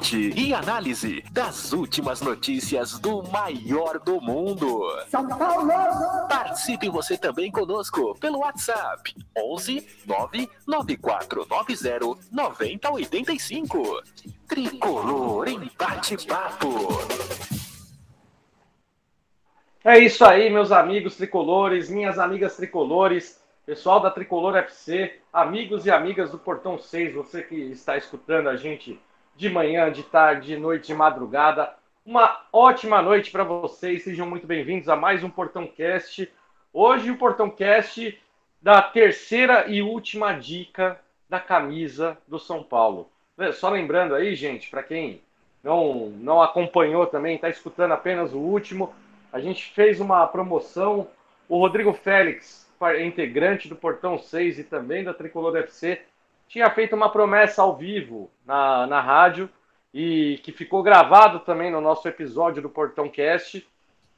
Debate e análise das últimas notícias do maior do mundo. São Paulo! Participe você também conosco pelo WhatsApp 11 99490 9085. Tricolor em bate-papo. É isso aí, meus amigos tricolores, minhas amigas tricolores, pessoal da Tricolor FC, amigos e amigas do Portão 6, você que está escutando a gente de manhã, de tarde, de noite, de madrugada. Uma ótima noite para vocês, sejam muito bem-vindos a mais um Portão Cast. Hoje o Portão Cast da terceira e última dica da camisa do São Paulo. Só lembrando aí, gente, para quem não, não acompanhou também, está escutando apenas o último, a gente fez uma promoção. O Rodrigo Félix, integrante do Portão 6 e também da Tricolor FC, tinha feito uma promessa ao vivo na, na rádio e que ficou gravado também no nosso episódio do Portão Cast,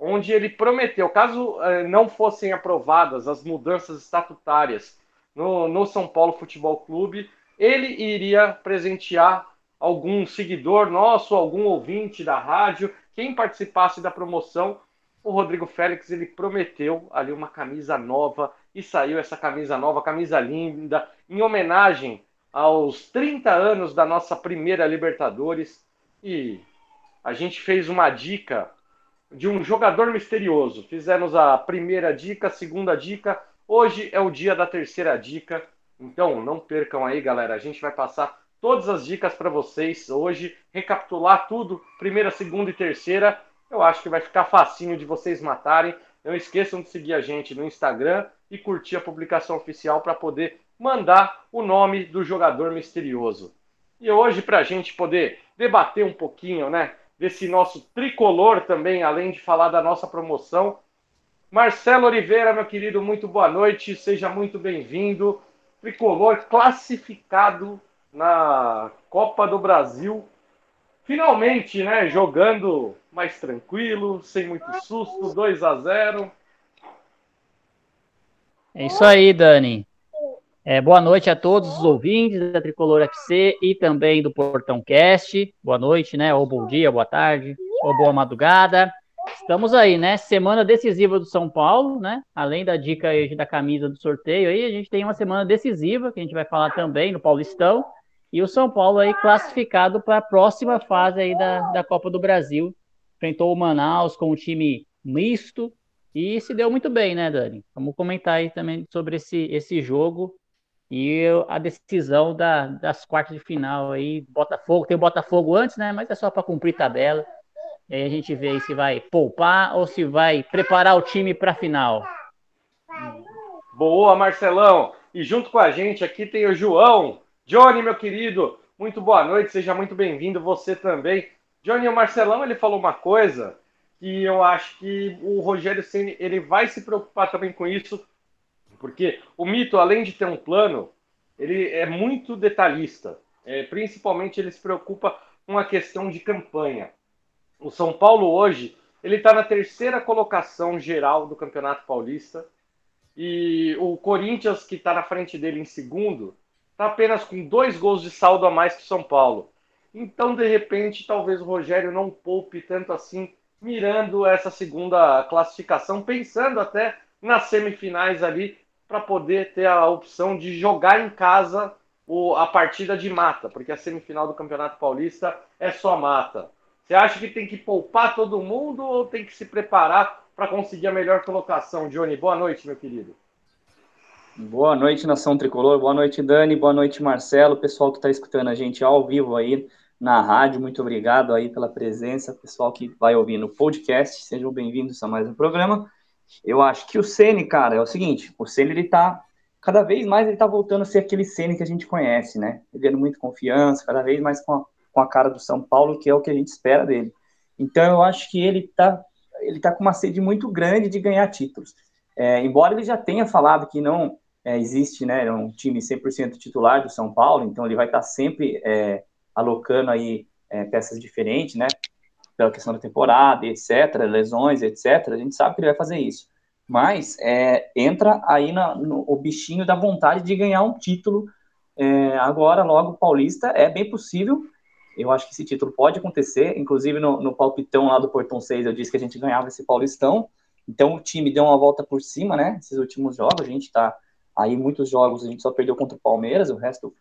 onde ele prometeu, caso eh, não fossem aprovadas as mudanças estatutárias no, no São Paulo Futebol Clube, ele iria presentear algum seguidor nosso, algum ouvinte da rádio, quem participasse da promoção. O Rodrigo Félix ele prometeu ali uma camisa nova e saiu essa camisa nova, camisa linda, em homenagem aos 30 anos da nossa primeira Libertadores. E a gente fez uma dica de um jogador misterioso. Fizemos a primeira dica, a segunda dica. Hoje é o dia da terceira dica. Então não percam aí, galera. A gente vai passar todas as dicas para vocês hoje, recapitular tudo, primeira, segunda e terceira. Eu acho que vai ficar facinho de vocês matarem. Não esqueçam de seguir a gente no Instagram e curtir a publicação oficial para poder mandar o nome do jogador misterioso. E hoje, para a gente poder debater um pouquinho, né, desse nosso tricolor também, além de falar da nossa promoção, Marcelo Oliveira, meu querido, muito boa noite, seja muito bem-vindo. Tricolor classificado na Copa do Brasil, finalmente, né, jogando mais tranquilo, sem muito susto, 2 a 0 é isso aí, Dani. É, boa noite a todos os ouvintes da Tricolor FC e também do Portão Cast. Boa noite, né? Ou bom dia, boa tarde, ou boa madrugada. Estamos aí, né? Semana decisiva do São Paulo, né? Além da dica aí da camisa do sorteio aí, a gente tem uma semana decisiva que a gente vai falar também no Paulistão. E o São Paulo aí classificado para a próxima fase aí da, da Copa do Brasil. Enfrentou o Manaus com um time misto, e se deu muito bem, né, Dani? Vamos comentar aí também sobre esse, esse jogo e a decisão da, das quartas de final aí. Botafogo, tem o Botafogo antes, né? Mas é só para cumprir tabela. E aí a gente vê se vai poupar ou se vai preparar o time para a final. Boa, Marcelão! E junto com a gente aqui tem o João. Johnny, meu querido, muito boa noite, seja muito bem-vindo, você também. Johnny, o Marcelão, ele falou uma coisa que eu acho que o Rogério Ceni ele vai se preocupar também com isso, porque o Mito, além de ter um plano, ele é muito detalhista. É, principalmente ele se preocupa com a questão de campanha. O São Paulo hoje ele está na terceira colocação geral do Campeonato Paulista e o Corinthians que está na frente dele em segundo está apenas com dois gols de saldo a mais que o São Paulo. Então, de repente, talvez o Rogério não poupe tanto assim mirando essa segunda classificação, pensando até nas semifinais ali, para poder ter a opção de jogar em casa o, a partida de mata, porque a semifinal do Campeonato Paulista é só mata. Você acha que tem que poupar todo mundo ou tem que se preparar para conseguir a melhor colocação? Johnny, boa noite, meu querido. Boa noite, Nação Tricolor. Boa noite, Dani. Boa noite, Marcelo. Pessoal que está escutando a gente ao vivo aí na rádio. Muito obrigado aí pela presença, pessoal que vai ouvir no podcast. Sejam bem-vindos a mais um programa. Eu acho que o Ceni, cara, é o seguinte, o Ceni ele tá cada vez mais ele tá voltando a ser aquele Ceni que a gente conhece, né? Perdendo muita confiança, cada vez mais com a, com a cara do São Paulo, que é o que a gente espera dele. Então eu acho que ele tá ele tá com uma sede muito grande de ganhar títulos. É, embora ele já tenha falado que não é, existe né, um time 100% titular do São Paulo, então ele vai estar sempre é, alocando aí é, peças diferentes, né? Pela questão da temporada, etc., lesões, etc. A gente sabe que ele vai fazer isso. Mas é, entra aí na, no, o bichinho da vontade de ganhar um título é, agora, logo, paulista. É bem possível. Eu acho que esse título pode acontecer. Inclusive, no, no palpitão lá do Portão 6, eu disse que a gente ganhava esse paulistão. Então, o time deu uma volta por cima, né? Esses últimos jogos. A gente tá aí, muitos jogos, a gente só perdeu contra o Palmeiras. O resto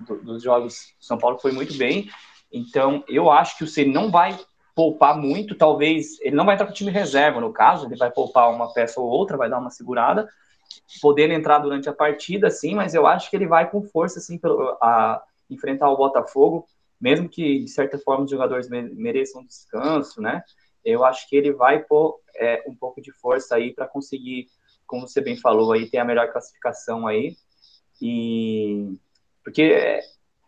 do, dos jogos, São Paulo foi muito bem. Então, eu acho que o Ceni não vai poupar muito, talvez ele não vai entrar com o time reserva, no caso, ele vai poupar uma peça ou outra, vai dar uma segurada, podendo entrar durante a partida, sim, mas eu acho que ele vai com força, assim, a enfrentar o Botafogo, mesmo que, de certa forma, os jogadores mereçam descanso, né? Eu acho que ele vai pôr é, um pouco de força aí para conseguir, como você bem falou, aí ter a melhor classificação aí. E porque é,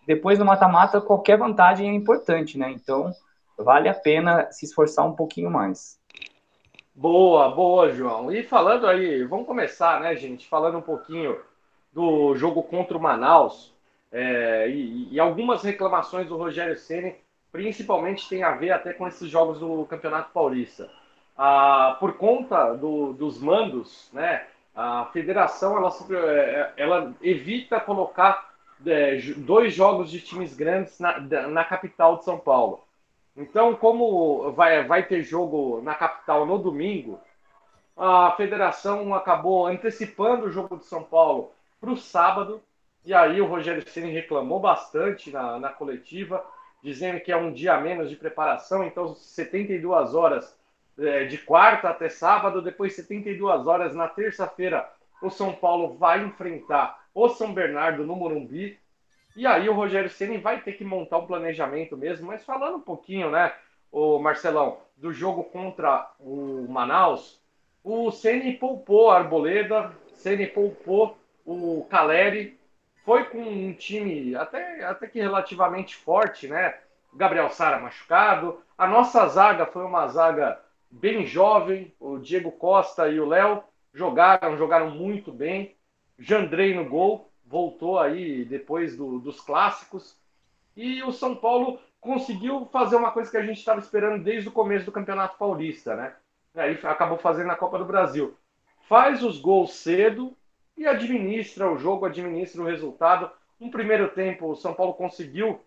depois do mata-mata, qualquer vantagem é importante, né? Então, vale a pena se esforçar um pouquinho mais. Boa, boa, João. E falando aí, vamos começar, né, gente? Falando um pouquinho do jogo contra o Manaus é, e, e, algumas reclamações do Rogério Ceni, principalmente tem a ver até com esses jogos do Campeonato Paulista. Ah, por conta do, dos mandos, né? A federação ela, é, ela evita colocar é, dois jogos de times grandes na, na capital de São Paulo. Então, como vai, vai ter jogo na capital no domingo, a federação acabou antecipando o jogo de São Paulo para o sábado. E aí o Rogério Ceni reclamou bastante na, na coletiva, dizendo que é um dia a menos de preparação, então 72 horas é, de quarta até sábado, depois 72 horas na terça-feira, o São Paulo vai enfrentar o São Bernardo no Morumbi. E aí o Rogério Ceni vai ter que montar um planejamento mesmo, mas falando um pouquinho, né, o Marcelão, do jogo contra o Manaus, o Ceni poupou a Arboleda, Ceni poupou o Caleri, foi com um time até, até que relativamente forte, né? Gabriel Sara machucado. A nossa zaga foi uma zaga bem jovem, o Diego Costa e o Léo jogaram, jogaram muito bem. Jandrei no gol, voltou aí depois do, dos clássicos. E o São Paulo conseguiu fazer uma coisa que a gente estava esperando desde o começo do Campeonato Paulista, né? Aí acabou fazendo na Copa do Brasil. Faz os gols cedo e administra o jogo, administra o resultado. Um primeiro tempo, o São Paulo conseguiu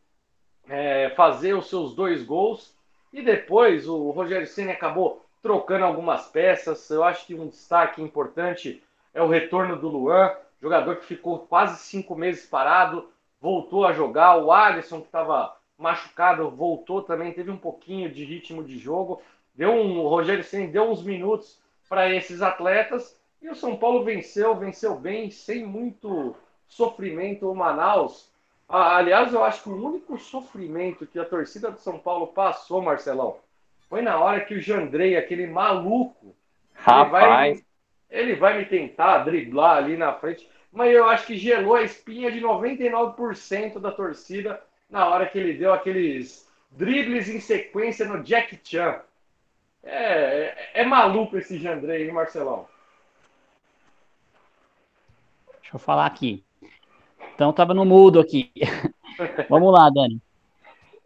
é, fazer os seus dois gols e depois o Rogério Ceni acabou trocando algumas peças. Eu acho que um destaque importante é o retorno do Luan, jogador que ficou quase cinco meses parado, voltou a jogar. O Alisson, que estava machucado, voltou também, teve um pouquinho de ritmo de jogo. Deu um, o Rogério Senna deu uns minutos para esses atletas e o São Paulo venceu, venceu bem, sem muito sofrimento. O Manaus, aliás, eu acho que o único sofrimento que a torcida do São Paulo passou, Marcelão, foi na hora que o Jandrei, aquele maluco, Rapaz ele vai me tentar driblar ali na frente, mas eu acho que gelou a espinha de 99% da torcida na hora que ele deu aqueles dribles em sequência no Jack Chan. É, é, é maluco esse Jandrei, hein, Marcelão? Deixa eu falar aqui. Então tava no mudo aqui. Vamos lá, Dani.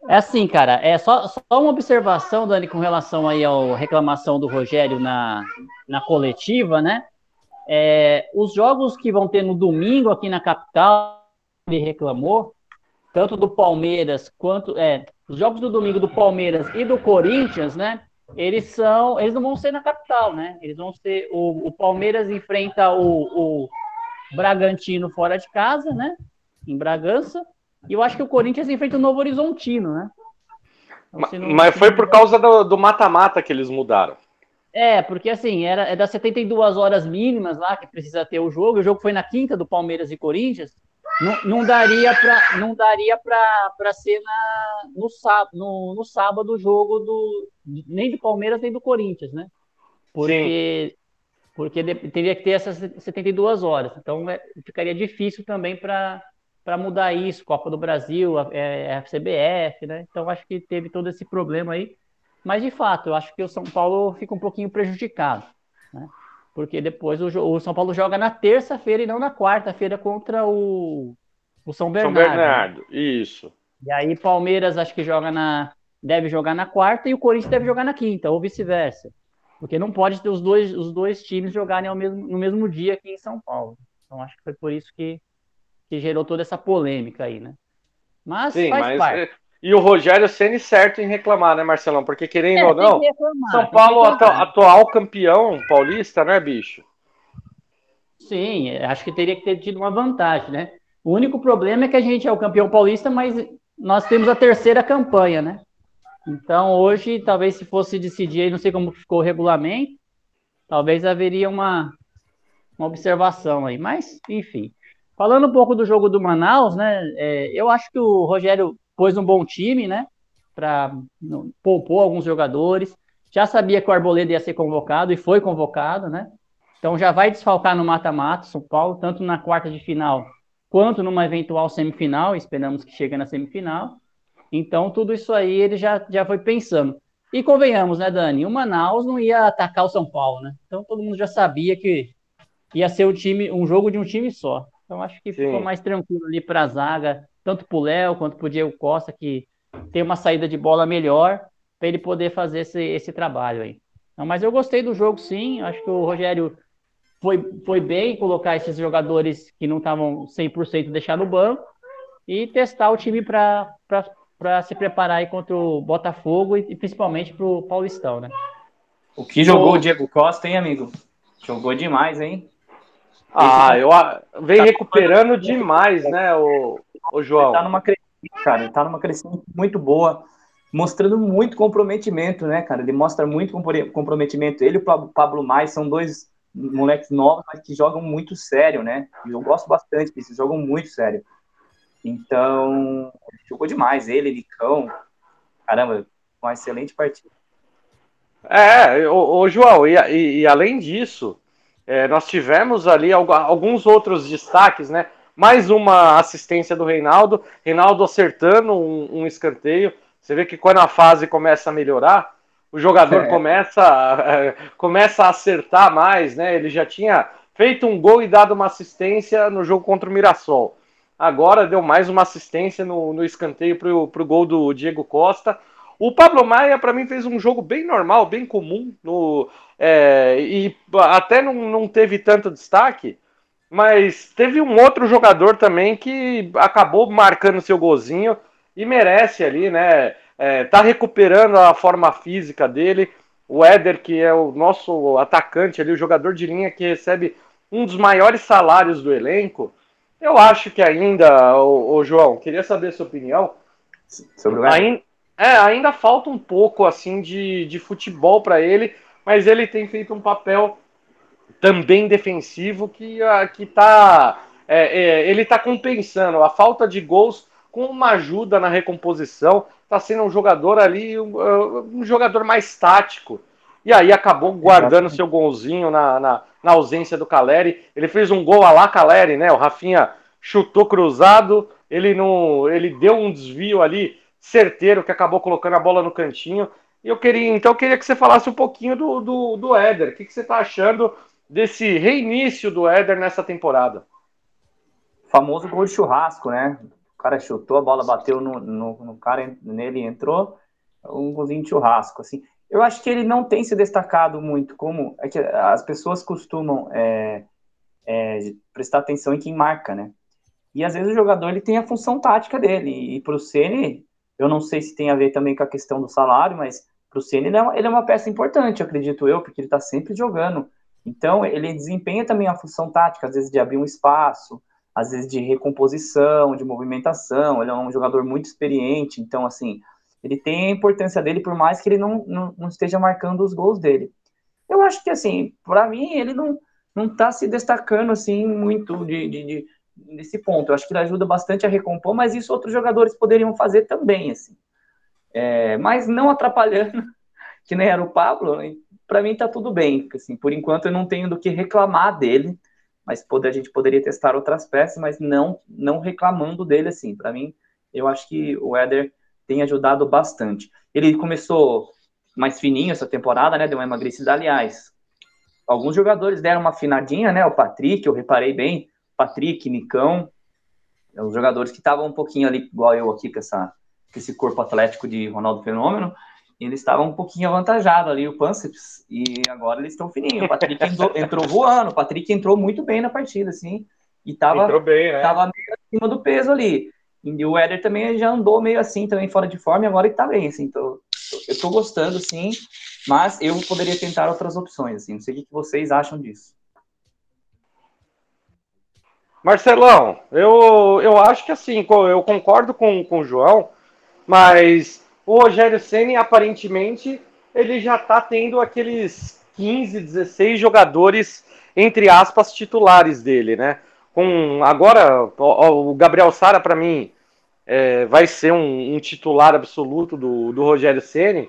É assim, cara, é só, só uma observação, Dani, com relação aí à reclamação do Rogério na, na coletiva, né? É, os jogos que vão ter no domingo aqui na capital, ele reclamou, tanto do Palmeiras quanto. É, os jogos do domingo do Palmeiras e do Corinthians, né? Eles são. Eles não vão ser na capital, né? Eles vão ser. O, o Palmeiras enfrenta o, o Bragantino fora de casa, né? Em Bragança. E eu acho que o Corinthians enfrenta o Novo Horizontino, né? Então, mas, mas foi por causa do mata-mata que eles mudaram. É, porque assim, era, é das 72 horas mínimas lá que precisa ter o jogo. O jogo foi na quinta do Palmeiras e Corinthians. Não, não daria para não daria para ser na, no, sábado, no, no sábado o jogo do nem do Palmeiras nem do Corinthians, né? Porque Sim. porque teria que ter essas 72 horas. Então é, ficaria difícil também para para mudar isso, Copa do Brasil, a, é, a CBF, né? Então acho que teve todo esse problema aí. Mas de fato, eu acho que o São Paulo fica um pouquinho prejudicado. Né? porque depois o, o São Paulo joga na terça-feira e não na quarta-feira contra o, o São Bernardo. São Bernardo, isso. E aí Palmeiras acho que joga na deve jogar na quarta e o Corinthians deve jogar na quinta, ou vice-versa. Porque não pode ter os dois, os dois times jogarem ao mesmo, no mesmo dia aqui em São Paulo. Então acho que foi por isso que, que gerou toda essa polêmica aí, né? Mas Sim, faz mas, parte. E o Rogério sendo certo em reclamar, né, Marcelão? Porque querendo é, ou não, reclamar, São Paulo atual campeão paulista, né, bicho? Sim, acho que teria que ter tido uma vantagem, né? O único problema é que a gente é o campeão paulista, mas nós temos a terceira campanha, né? Então, hoje, talvez se fosse decidir, aí, não sei como ficou o regulamento, talvez haveria uma, uma observação aí. Mas, enfim. Falando um pouco do jogo do Manaus, né? É, eu acho que o Rogério pôs um bom time, né? Para poupou alguns jogadores. Já sabia que o Arboleda ia ser convocado e foi convocado, né? Então já vai desfalcar no mata-mata São Paulo, tanto na quarta de final quanto numa eventual semifinal. Esperamos que chegue na semifinal. Então, tudo isso aí ele já, já foi pensando. E convenhamos, né, Dani? O Manaus não ia atacar o São Paulo, né? Então todo mundo já sabia que ia ser um time, um jogo de um time só. Então acho que Sim. ficou mais tranquilo ali para a zaga, tanto para o Léo quanto para o Diego Costa, que tem uma saída de bola melhor para ele poder fazer esse, esse trabalho aí. Não, mas eu gostei do jogo, sim. Acho que o Rogério foi, foi bem colocar esses jogadores que não estavam 100% deixar no banco e testar o time para para se preparar aí contra o Botafogo e, e principalmente para o Paulistão, né? O que jogou o Diego Costa, hein, amigo? Jogou demais, hein? Ah, eu vem tá recuperando demais, né, o, o João? Ele tá numa crescente, cara, ele tá numa crescente muito boa, mostrando muito comprometimento, né, cara? Ele mostra muito comprometimento. Ele e o Pablo Mais são dois moleques novos, mas que jogam muito sério, né? Eu gosto bastante eles jogam muito sério. Então, jogou demais. Ele, Licão. Caramba, uma excelente partida. É, o, o João, e, e, e, além disso, é, nós tivemos ali alguns outros destaques, né? Mais uma assistência do Reinaldo, Reinaldo acertando um, um escanteio. Você vê que quando a fase começa a melhorar, o jogador é. começa, começa a acertar mais, né? Ele já tinha feito um gol e dado uma assistência no jogo contra o Mirassol. Agora deu mais uma assistência no, no escanteio para o gol do Diego Costa. O Pablo Maia, para mim, fez um jogo bem normal, bem comum, no, é, e até não, não teve tanto destaque, mas teve um outro jogador também que acabou marcando seu golzinho e merece ali, né? É, tá recuperando a forma física dele. O Éder, que é o nosso atacante ali, o jogador de linha que recebe um dos maiores salários do elenco, eu acho que ainda, o, João, queria saber a sua opinião. Sobre o ainda, é, ainda falta um pouco assim de, de futebol para ele, mas ele tem feito um papel também defensivo que uh, que tá é, é, ele está compensando a falta de gols com uma ajuda na recomposição. Está sendo um jogador ali, um, uh, um jogador mais tático. E aí acabou guardando seu golzinho na, na, na, ausência do Caleri. Ele fez um gol a lá Caleri, né? O Rafinha chutou cruzado, ele não, ele deu um desvio ali certeiro que acabou colocando a bola no cantinho. E eu queria, então, eu queria que você falasse um pouquinho do, do, do Éder. O que, que você está achando desse reinício do Éder nessa temporada? famoso gol de churrasco, né? O cara chutou, a bola bateu no, no, no cara, nele entrou, um golzinho de churrasco, assim. Eu acho que ele não tem se destacado muito, como é que as pessoas costumam é, é, prestar atenção em quem marca, né? E às vezes o jogador ele tem a função tática dele. E para o Ceni, eu não sei se tem a ver também com a questão do salário, mas para o Ceni ele, é ele é uma peça importante, acredito eu, porque ele está sempre jogando. Então ele desempenha também a função tática, às vezes de abrir um espaço, às vezes de recomposição, de movimentação. Ele é um jogador muito experiente, então assim ele tem a importância dele, por mais que ele não, não, não esteja marcando os gols dele. Eu acho que, assim, para mim, ele não, não tá se destacando, assim, muito de, de, de, nesse ponto. Eu acho que ele ajuda bastante a recompor, mas isso outros jogadores poderiam fazer também, assim. É, mas não atrapalhando, que nem era o Pablo, para mim tá tudo bem. Assim, por enquanto eu não tenho do que reclamar dele, mas poder, a gente poderia testar outras peças, mas não não reclamando dele, assim. Para mim, eu acho que o Éder tem ajudado bastante. Ele começou mais fininho essa temporada, né? Deu uma emagrecida, aliás. alguns jogadores deram uma afinadinha, né? O Patrick, eu reparei bem, Patrick, Nicão, os jogadores que estavam um pouquinho ali, igual eu aqui, com, essa, com esse corpo atlético de Ronaldo Fenômeno, eles estavam um pouquinho avantajados ali, o Panceps, e agora eles estão fininhos. O Patrick entrou, entrou, voando, o Patrick entrou muito bem na partida, assim, e tava, bem, né? tava meio acima do peso ali. E o Éder também já andou meio assim, também fora de forma, e agora ele tá bem, assim, então eu tô gostando, sim, mas eu poderia tentar outras opções, assim, não sei o que vocês acham disso. Marcelão, eu, eu acho que assim, eu concordo com, com o João, mas o Rogério Ceni aparentemente ele já está tendo aqueles 15, 16 jogadores entre aspas titulares dele, né? Com agora o, o Gabriel Sara para mim é, vai ser um, um, titular absoluto do, do Rogério Ceni,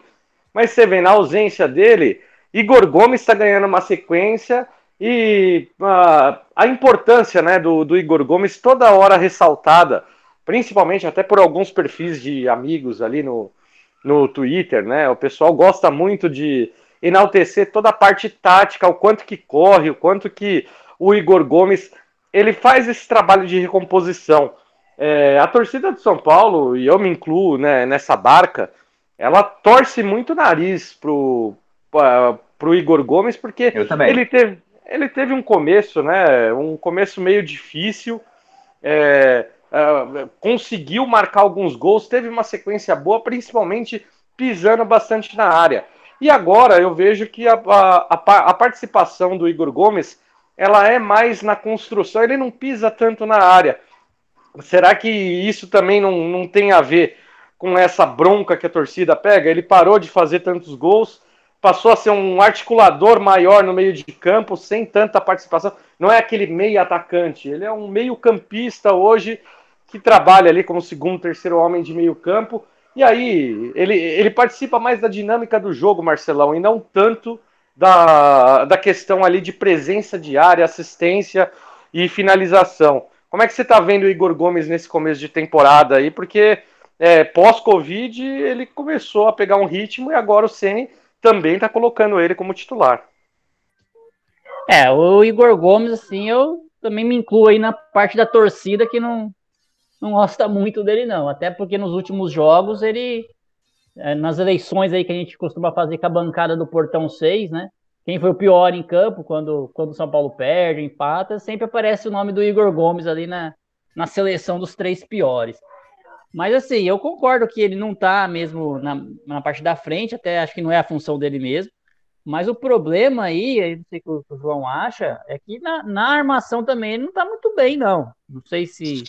mas você vê na ausência dele, Igor Gomes está ganhando uma sequência e uh, a importância né, do, do Igor Gomes toda hora ressaltada, principalmente até por alguns perfis de amigos ali no, no Twitter, né? O pessoal gosta muito de enaltecer toda a parte tática, o quanto que corre, o quanto que o Igor Gomes ele faz esse trabalho de recomposição. É, a torcida de São Paulo, e eu me incluo né, nessa barca, ela torce muito o nariz pro, pro Igor Gomes, porque ele teve, ele teve um começo, né? Um começo meio difícil. É, uh, conseguiu marcar alguns gols, teve uma sequência boa, principalmente pisando bastante na área. E agora eu vejo que a, a, a, participação do Igor Gomes ela é mais na construção, ele não pisa tanto na área. Será que isso também não, não tem a ver com essa bronca que a torcida pega? Ele parou de fazer tantos gols, passou a ser um articulador maior no meio de campo, sem tanta participação. Não é aquele meio atacante, ele é um meio campista hoje que trabalha ali como segundo, terceiro homem de meio campo. E aí, ele, ele participa mais da dinâmica do jogo, Marcelão, e não tanto da, da questão ali de presença diária, assistência e finalização. Como é que você está vendo o Igor Gomes nesse começo de temporada aí? Porque é, pós-Covid ele começou a pegar um ritmo e agora o Ceni também está colocando ele como titular. É, o Igor Gomes, assim, eu também me incluo aí na parte da torcida que não, não gosta muito dele, não. Até porque nos últimos jogos ele. É, nas eleições aí que a gente costuma fazer com a bancada do Portão 6, né? Quem foi o pior em campo quando, quando o São Paulo perde, empata, sempre aparece o nome do Igor Gomes ali na, na seleção dos três piores. Mas assim, eu concordo que ele não tá mesmo na, na parte da frente, até acho que não é a função dele mesmo. Mas o problema aí, não sei o que o João acha, é que na, na armação também ele não tá muito bem, não. Não sei se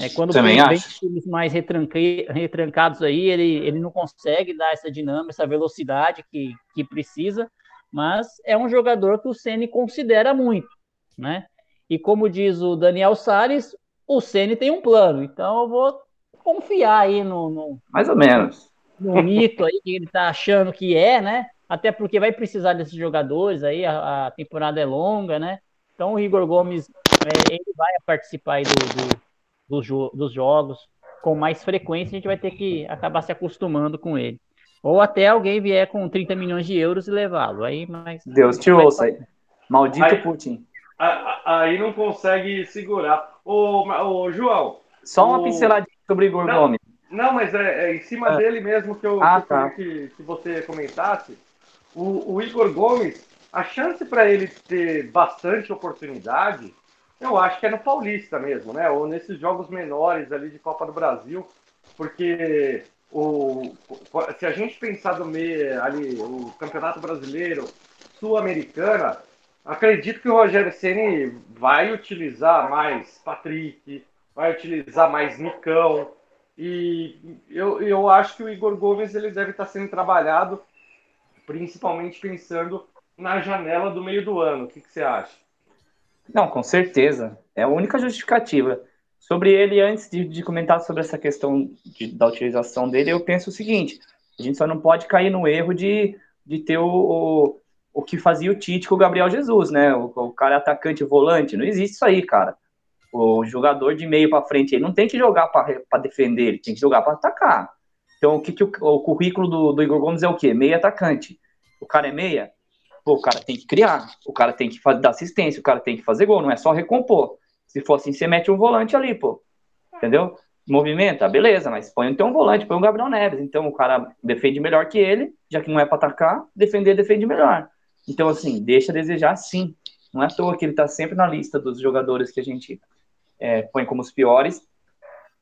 é, quando Também vem times mais retrancados aí, ele, ele não consegue dar essa dinâmica, essa velocidade que, que precisa, mas é um jogador que o Ceni considera muito, né? E como diz o Daniel Salles, o Ceni tem um plano, então eu vou confiar aí no, no mais ou menos no mito aí que ele tá achando que é, né? Até porque vai precisar desses jogadores aí, a, a temporada é longa, né? Então o Igor Gomes é, ele vai participar aí do, do dos, jo dos jogos com mais frequência, a gente vai ter que acabar se acostumando com ele. Ou até alguém vier com 30 milhões de euros e levá-lo. Aí, mas. Deus te ouça aí. Maldito aí, Putin. Aí não consegue segurar. Ô, ô João. Só uma o... pinceladinha sobre o Igor não, Gomes. Não, mas é, é em cima ah. dele mesmo que eu ah, que, tá. que, que, você comentasse. O, o Igor Gomes, a chance para ele ter bastante oportunidade eu acho que é no Paulista mesmo, né? Ou nesses jogos menores ali de Copa do Brasil, porque o, se a gente pensar do meio ali, o Campeonato Brasileiro, Sul-Americana, acredito que o Rogério Ceni vai utilizar mais Patrick, vai utilizar mais Nicão, e eu, eu acho que o Igor Gomes ele deve estar sendo trabalhado, principalmente pensando na janela do meio do ano. O que, que você acha? Não, com certeza. É a única justificativa. Sobre ele, antes de, de comentar sobre essa questão de, da utilização dele, eu penso o seguinte: a gente só não pode cair no erro de, de ter o, o, o que fazia o Tite com o Gabriel Jesus, né? O, o cara atacante volante. Não existe isso aí, cara. O jogador de meio para frente, ele não tem que jogar para defender, ele tem que jogar para atacar. Então, o que, que o, o currículo do, do Igor Gomes é o quê? Meia atacante. O cara é meia? Pô, o cara tem que criar, o cara tem que dar assistência, o cara tem que fazer gol, não é só recompor. Se for assim, você mete um volante ali, pô. Entendeu? Movimenta, beleza, mas põe então um volante, põe um Gabriel Neves. Então o cara defende melhor que ele, já que não é para atacar, defender, defende melhor. Então, assim, deixa a desejar sim. Não é à toa que ele tá sempre na lista dos jogadores que a gente é, põe como os piores,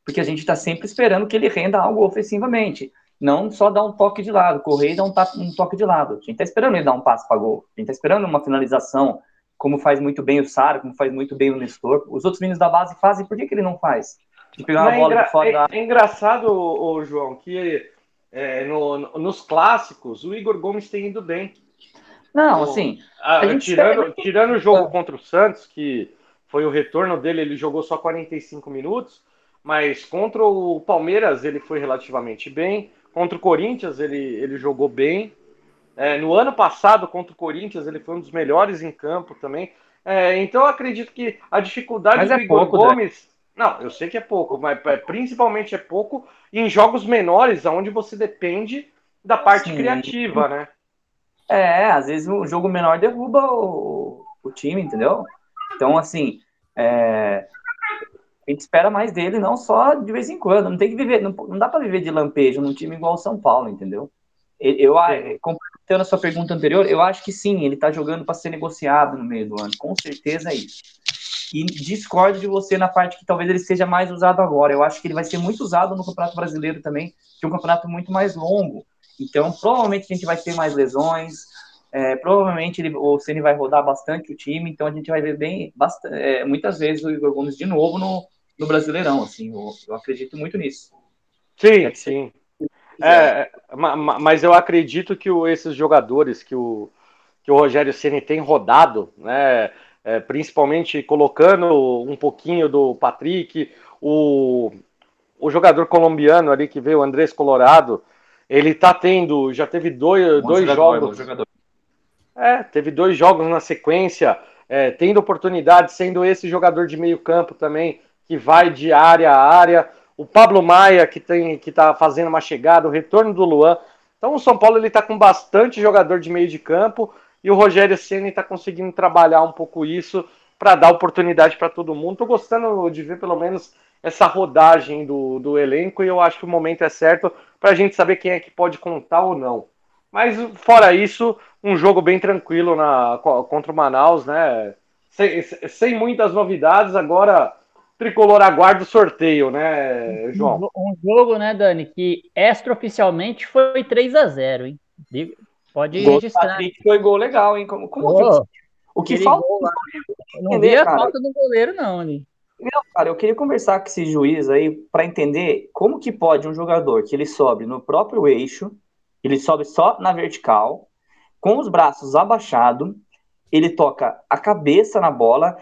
porque a gente está sempre esperando que ele renda algo ofensivamente. Não só dar um toque de lado, correr e dar um, um toque de lado. A gente está esperando ele dar um passo para gol. A gente está esperando uma finalização, como faz muito bem o Sara, como faz muito bem o Nestor. Os outros meninos da base fazem, por que, que ele não faz? De pegar uma é bola de fora é, da... é engraçado, ô, João, que é, no, no, nos clássicos o Igor Gomes tem ido bem. Não, assim. A, a tirando, tirando o jogo contra o Santos, que foi o retorno dele, ele jogou só 45 minutos, mas contra o Palmeiras ele foi relativamente bem. Contra o Corinthians ele, ele jogou bem. É, no ano passado, contra o Corinthians, ele foi um dos melhores em campo também. É, então eu acredito que a dificuldade mas do é Igor pouco, Gomes. Né? Não, eu sei que é pouco, mas é, principalmente é pouco em jogos menores, onde você depende da parte Sim. criativa, né? É, às vezes o jogo menor derruba o, o time, entendeu? Então, assim, é, a gente espera mais dele, não só de vez em quando. Não tem que viver, não, não dá para viver de lampejo num time igual o São Paulo, entendeu? Eu, eu complementando a sua pergunta anterior, eu acho que sim, ele tá jogando para ser negociado no meio do ano, com certeza é isso. E discordo de você na parte que talvez ele seja mais usado agora. Eu acho que ele vai ser muito usado no Campeonato Brasileiro também, que é um campeonato muito mais longo. Então, provavelmente a gente vai ter mais lesões, é, provavelmente ele, o Ceni vai rodar bastante o time, então a gente vai ver bem bastante, é, muitas vezes o Igor Gomes de novo no, no Brasileirão, assim, eu, eu acredito muito nisso. Sim, é, sim. É, mas eu acredito que o, esses jogadores que o, que o Rogério Ceni tem rodado, né, é, principalmente colocando um pouquinho do Patrick, o, o jogador colombiano ali que veio, o Andrés Colorado, ele tá tendo, já teve dois, dois jogador, jogos. É, teve dois jogos na sequência, é, tendo oportunidade, sendo esse jogador de meio campo também, que vai de área a área. O Pablo Maia, que tem que está fazendo uma chegada, o retorno do Luan. Então o São Paulo ele está com bastante jogador de meio de campo e o Rogério Ceni está conseguindo trabalhar um pouco isso para dar oportunidade para todo mundo. Estou gostando de ver pelo menos essa rodagem do, do elenco e eu acho que o momento é certo para a gente saber quem é que pode contar ou não. Mas fora isso, um jogo bem tranquilo na, contra o Manaus, né? Sem, sem muitas novidades, agora Tricolor aguarda o sorteio, né, João? Um jogo, né, Dani, que extraoficialmente foi 3 a 0 hein? Pode gol registrar. foi gol legal, hein? Como, como oh, o que falta? Não vi a falta do goleiro, não, ali. Não, cara, eu queria conversar com esse juiz aí para entender como que pode um jogador que ele sobe no próprio eixo ele sobe só na vertical, com os braços abaixados, ele toca a cabeça na bola.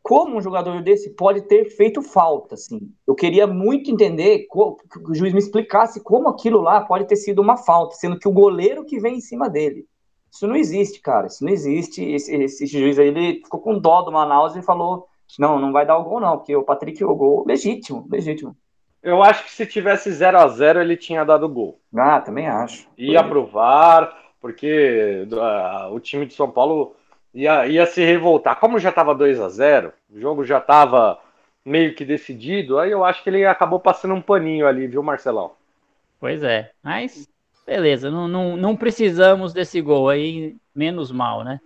Como um jogador desse pode ter feito falta, assim? Eu queria muito entender que o juiz me explicasse como aquilo lá pode ter sido uma falta, sendo que o goleiro que vem em cima dele. Isso não existe, cara. Isso não existe. Esse, esse juiz aí, ele ficou com dó do Manaus e falou: não, não vai dar o gol, não, porque o Patrick o gol legítimo, legítimo. Eu acho que se tivesse 0 a 0 ele tinha dado gol. Ah, também acho. Ia provar, porque o time de São Paulo ia, ia se revoltar. Como já estava 2 a 0 o jogo já estava meio que decidido, aí eu acho que ele acabou passando um paninho ali, viu, Marcelão? Pois é, mas beleza, não, não, não precisamos desse gol aí, menos mal, né?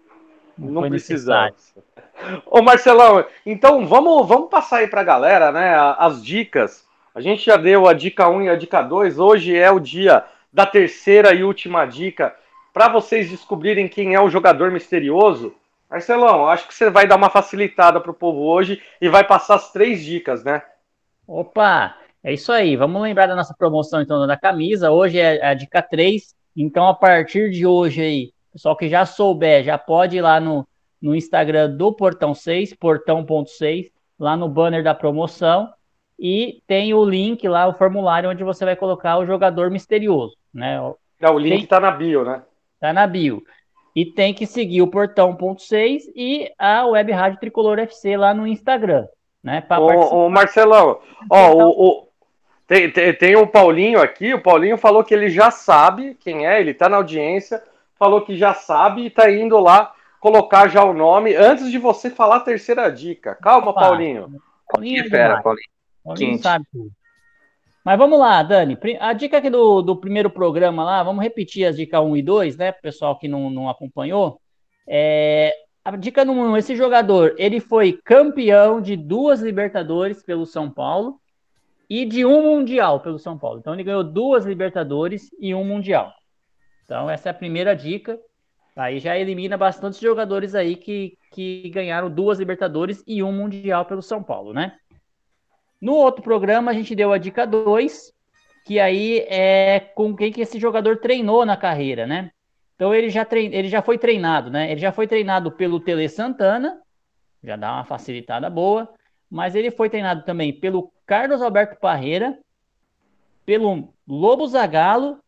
Não, não precisamos. Ô Marcelão, então vamos, vamos passar aí para a galera, né, as dicas a gente já deu a dica 1 e a dica 2. Hoje é o dia da terceira e última dica para vocês descobrirem quem é o jogador misterioso. Marcelão, acho que você vai dar uma facilitada para o povo hoje e vai passar as três dicas, né? Opa, é isso aí. Vamos lembrar da nossa promoção então da camisa. Hoje é a dica 3. Então, a partir de hoje aí, pessoal que já souber, já pode ir lá no, no Instagram do Portão 6, portão.6, lá no banner da promoção e tem o link lá, o formulário onde você vai colocar o jogador misterioso, né? É, o link tem... tá na bio, né? Tá na bio. E tem que seguir o Portão.6 e a Web Rádio Tricolor FC lá no Instagram, né? Ô, ô, Marcelão, ó, o, o, tem, tem, tem o Paulinho aqui, o Paulinho falou que ele já sabe quem é, ele tá na audiência, falou que já sabe e tá indo lá colocar já o nome antes de você falar a terceira dica. Calma, Opa. Paulinho. Paulinho é. Paulinho. Paulinho sabe tudo. Mas vamos lá, Dani. A dica aqui do, do primeiro programa lá, vamos repetir as dicas 1 e 2, né? Pro pessoal que não, não acompanhou. É, a dica número 1, esse jogador, ele foi campeão de duas Libertadores pelo São Paulo e de um Mundial pelo São Paulo. Então ele ganhou duas Libertadores e um Mundial. Então essa é a primeira dica. Aí já elimina bastante jogadores aí que, que ganharam duas Libertadores e um Mundial pelo São Paulo, né? No outro programa, a gente deu a dica 2, que aí é com quem que esse jogador treinou na carreira, né? Então ele já, trein... ele já foi treinado, né? Ele já foi treinado pelo Tele Santana, já dá uma facilitada boa, mas ele foi treinado também pelo Carlos Alberto Parreira, pelo Lobo Zagallo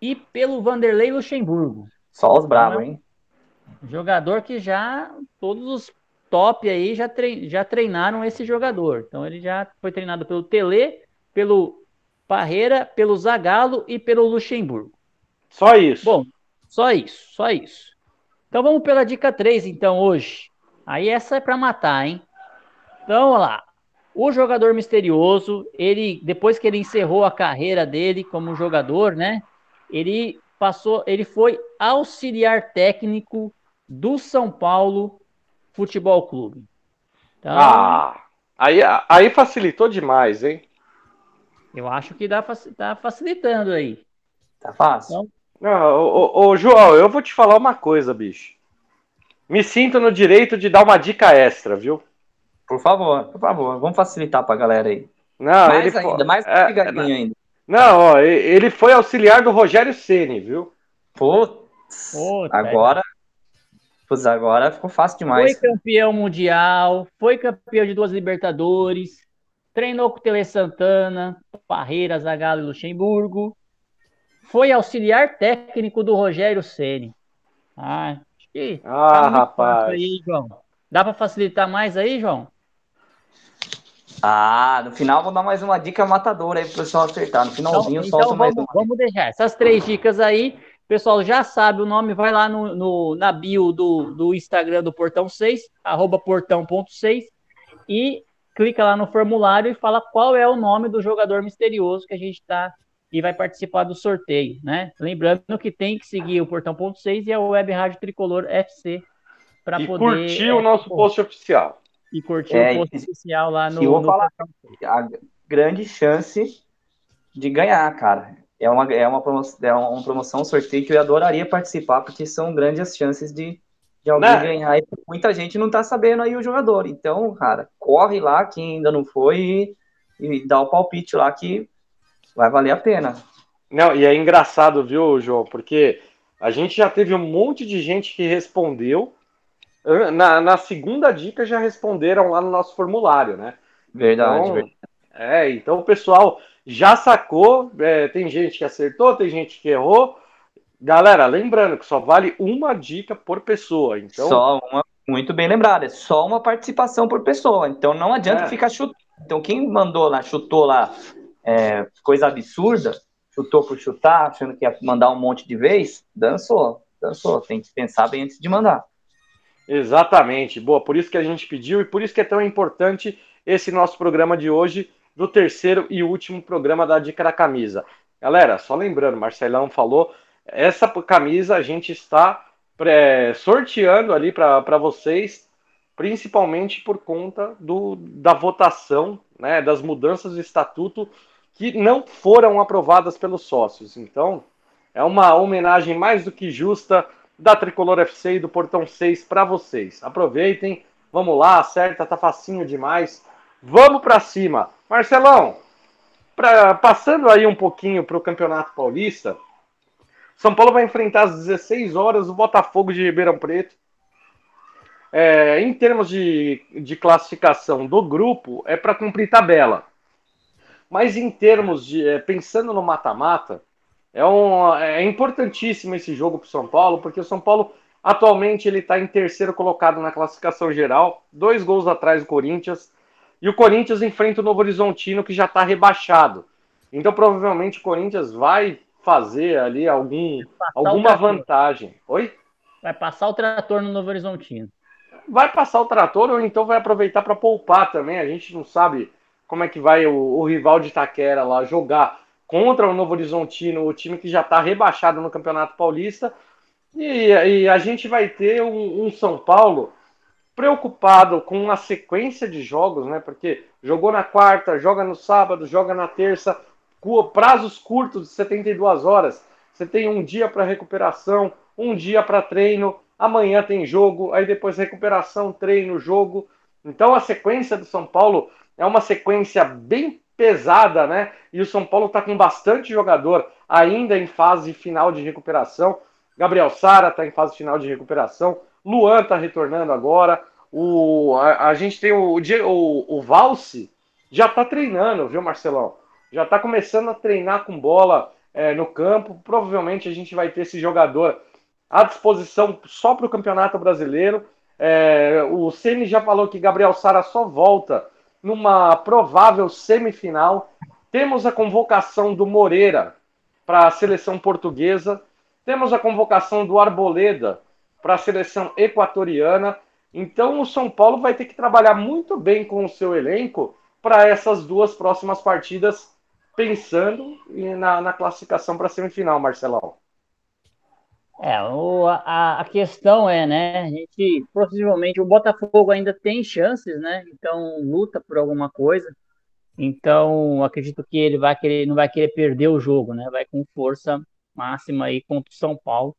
e pelo Vanderlei Luxemburgo. Só os bravos, hein? Jogador que já todos os top aí já, trein, já treinaram esse jogador. Então ele já foi treinado pelo Tele, pelo Parreira, pelo Zagallo e pelo Luxemburgo. Só isso. Bom, só isso, só isso. Então vamos pela dica 3 então hoje. Aí essa é para matar, hein? Então, olha lá. O jogador misterioso, ele depois que ele encerrou a carreira dele como jogador, né? Ele passou, ele foi auxiliar técnico do São Paulo Futebol Clube. Então, Ah, aí, aí facilitou demais, hein? eu acho que dá, tá facilitando aí. Tá fácil. Não, ô, ô, ô, João, eu vou te falar uma coisa, bicho. Me sinto no direito de dar uma dica extra, viu? Por favor, por favor. Vamos facilitar pra galera aí. Não, mais ele ainda, mais é, pegadinho ainda. Não, ó, ele foi auxiliar do Rogério Ceni, viu? Putz, Puta, agora. Putz, agora ficou fácil Foi demais. campeão mundial, foi campeão de duas Libertadores, treinou com o Tele Santana, Parreira, Zagallo e Luxemburgo. Foi auxiliar técnico do Rogério Ceni. Ah, acho tá Ah, muito rapaz. aí, João. Dá para facilitar mais aí, João? Ah, no final vou dar mais uma dica matadora aí pro pessoal acertar. No Então, finalzinho então solta mais vamos, uma. vamos deixar essas três dicas aí. Pessoal já sabe o nome, vai lá no, no- na bio do, do Instagram do Portão 6, arroba portão.6, e clica lá no formulário e fala qual é o nome do jogador misterioso que a gente está e vai participar do sorteio, né? Lembrando que tem que seguir o Portão.6 e a Web Rádio Tricolor FC para E poder curtir é, o nosso post oficial. e curtir É, o post e- oficial lá no, e eu vou no falar- Portão 6. A grande chance de ganhar, cara. É uma, é uma, promoção, é uma promoção, um sorteio que eu adoraria participar, porque são grandes as chances de, de alguém Né? ganhar. E muita gente não tá sabendo aí o jogador. Então, cara, corre lá, quem ainda não foi, e, e dá o palpite lá que vai valer a pena. Não, e é engraçado, viu, João? Porque a gente já teve um monte de gente que respondeu. Na, na segunda dica já responderam lá no nosso formulário, né? Verdade, Então, verdade. É, então o pessoal já sacou. é, tem gente que acertou, tem gente que errou. Galera, lembrando que só vale uma dica por pessoa. Então, Só uma, muito bem lembrado, é só uma participação por pessoa. Então não adianta É. ficar chutando. Então quem mandou lá, chutou lá, é, coisa absurda, chutou por chutar, achando que ia mandar um monte de vez, dançou, dançou. Tem que pensar bem antes de mandar. exatamente. Boa, por isso que a gente pediu e por isso que é tão importante esse nosso programa de hoje, do terceiro e último programa da Dica da Camisa. Galera, só lembrando, Marcelão falou, essa camisa a gente está é, sorteando ali para vocês, principalmente por conta do, da votação, né, das mudanças do estatuto que não foram aprovadas pelos sócios. Então, é uma homenagem mais do que justa da Tricolor FC e do Portão 6 para vocês. Aproveitem, vamos lá, acerta, tá facinho demais. Vamos para cima. Marcelão, pra, passando aí um pouquinho para o Campeonato Paulista, São Paulo vai enfrentar às 16 horas o Botafogo de Ribeirão Preto. É, em termos de, de classificação do grupo, é para cumprir tabela. Mas em termos de. é, pensando no mata-mata, é, um, é importantíssimo esse jogo para o São Paulo, porque o São Paulo atualmente ele está em terceiro colocado na classificação geral, dois gols atrás do Corinthians, e o Corinthians enfrenta o Novo Horizontino que já está rebaixado. Então provavelmente o Corinthians vai fazer ali algum, alguma vantagem. Oi? Vai passar o trator no Novo Horizontino. Vai passar o trator ou então vai aproveitar para poupar também. A gente não sabe como é que vai o, o rival de Itaquera lá jogar contra o Novo Horizontino, o time que já está rebaixado no Campeonato Paulista. E, e, a gente vai ter um, um São Paulo preocupado com a sequência de jogos, né? Porque jogou na quarta, joga no sábado, joga na terça, prazos curtos de 72 horas. Você tem um dia para recuperação, um dia para treino, amanhã tem jogo, aí depois recuperação, treino, jogo. Então a sequência do São Paulo é uma sequência bem pesada, né? E o São Paulo está com bastante jogador ainda em fase final de recuperação. Gabriel Sara está em fase final de recuperação. Luan está retornando agora. O, a, a gente tem o, o, o Valse, já está treinando, viu, Marcelão? Já está começando a treinar com bola é, no campo. Provavelmente a gente vai ter esse jogador à disposição só para o Campeonato Brasileiro. É, o Ceni já falou que Gabriel Sara só volta numa provável semifinal. Temos a convocação do Moreira para a seleção portuguesa. Temos a convocação do Arboleda para a seleção equatoriana. Então o São Paulo vai ter que trabalhar muito bem com o seu elenco para essas duas próximas partidas, pensando na, na classificação para a semifinal, Marcelão. É, o, a, a questão é, né? A gente possivelmente o Botafogo ainda tem chances, né? Então luta por alguma coisa. Então acredito que ele vai querer, não vai querer perder o jogo, né? Vai com força máxima aí contra o São Paulo.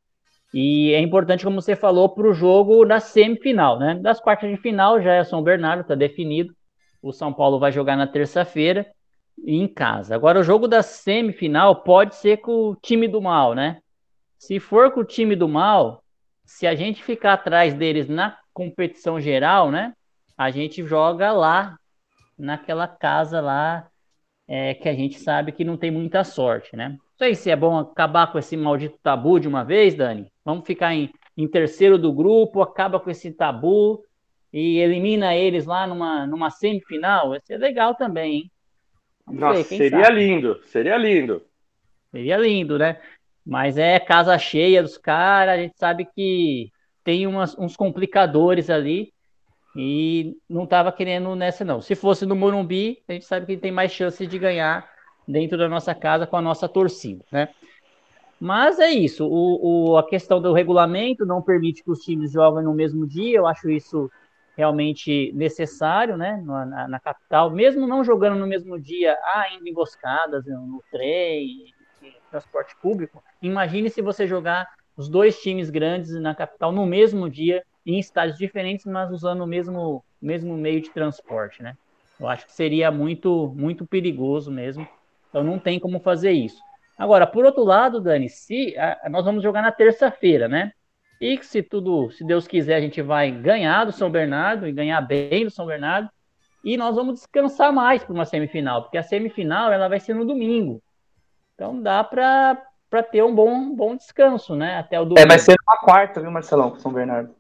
E é importante, como você falou, para o jogo na semifinal, né? Das quartas de final já é São Bernardo, está definido. O São Paulo vai jogar na terça-feira em casa. Agora, o jogo da semifinal pode ser com o time do mal, né? Se for com o time do mal, se a gente ficar atrás deles na competição geral, né? A gente joga lá, naquela casa lá, é, que a gente sabe que não tem muita sorte, né? Sei se é bom acabar com esse maldito tabu de uma vez, Dani. Vamos ficar em, em terceiro do grupo, acaba com esse tabu e elimina eles lá numa, numa semifinal. Vai ser legal também, hein? Vamos Nossa, ver, seria sabe? lindo, seria lindo. Seria lindo, né? Mas é casa cheia dos caras, a gente sabe que tem umas, uns complicadores ali e não estava querendo nessa, não. Se fosse no Morumbi, a gente sabe que tem mais chances de ganhar dentro da nossa casa com a nossa torcida, né? Mas é isso, o, o, a questão do regulamento não permite que os times joguem no mesmo dia, eu acho isso realmente necessário, né, na, na capital, mesmo não jogando no mesmo dia, há ainda emboscadas no, no trem, transporte público, imagine se você jogar os dois times grandes na capital no mesmo dia, em estádios diferentes, mas usando o mesmo, mesmo meio de transporte, né? Eu acho que seria muito, muito perigoso mesmo. Então não tem como fazer isso. Agora, por outro lado, Dani, se a, nós vamos jogar na terça-feira, né? E se tudo, se Deus quiser, a gente vai ganhar do São Bernardo e ganhar bem do São Bernardo. E nós vamos descansar mais para uma semifinal, porque a semifinal ela vai ser no domingo. Então dá para para ter um bom, bom descanso, né? Até o domingo. É, vai ser uma quarta, viu, Marcelão, com São Bernardo?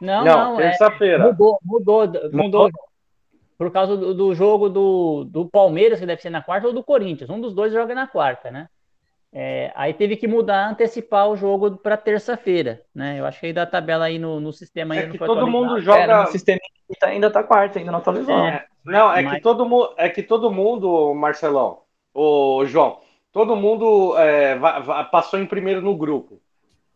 Não, não, não é terça-feira. É, mudou, mudou, mudou, mudou por causa do, do, jogo do, do Palmeiras, que deve ser na quarta, ou do Corinthians. Um dos dois joga na quarta, né? É, aí teve que mudar, antecipar o jogo para terça-feira, né? Eu acho que aí da tabela aí no, no sistema é que todo mundo joga é, no sistema ainda tá quarta, ainda não atualizou. É, não, é Mas... que todo mundo, é que todo mundo, Marcelão, o João, todo mundo é, passou em primeiro no grupo.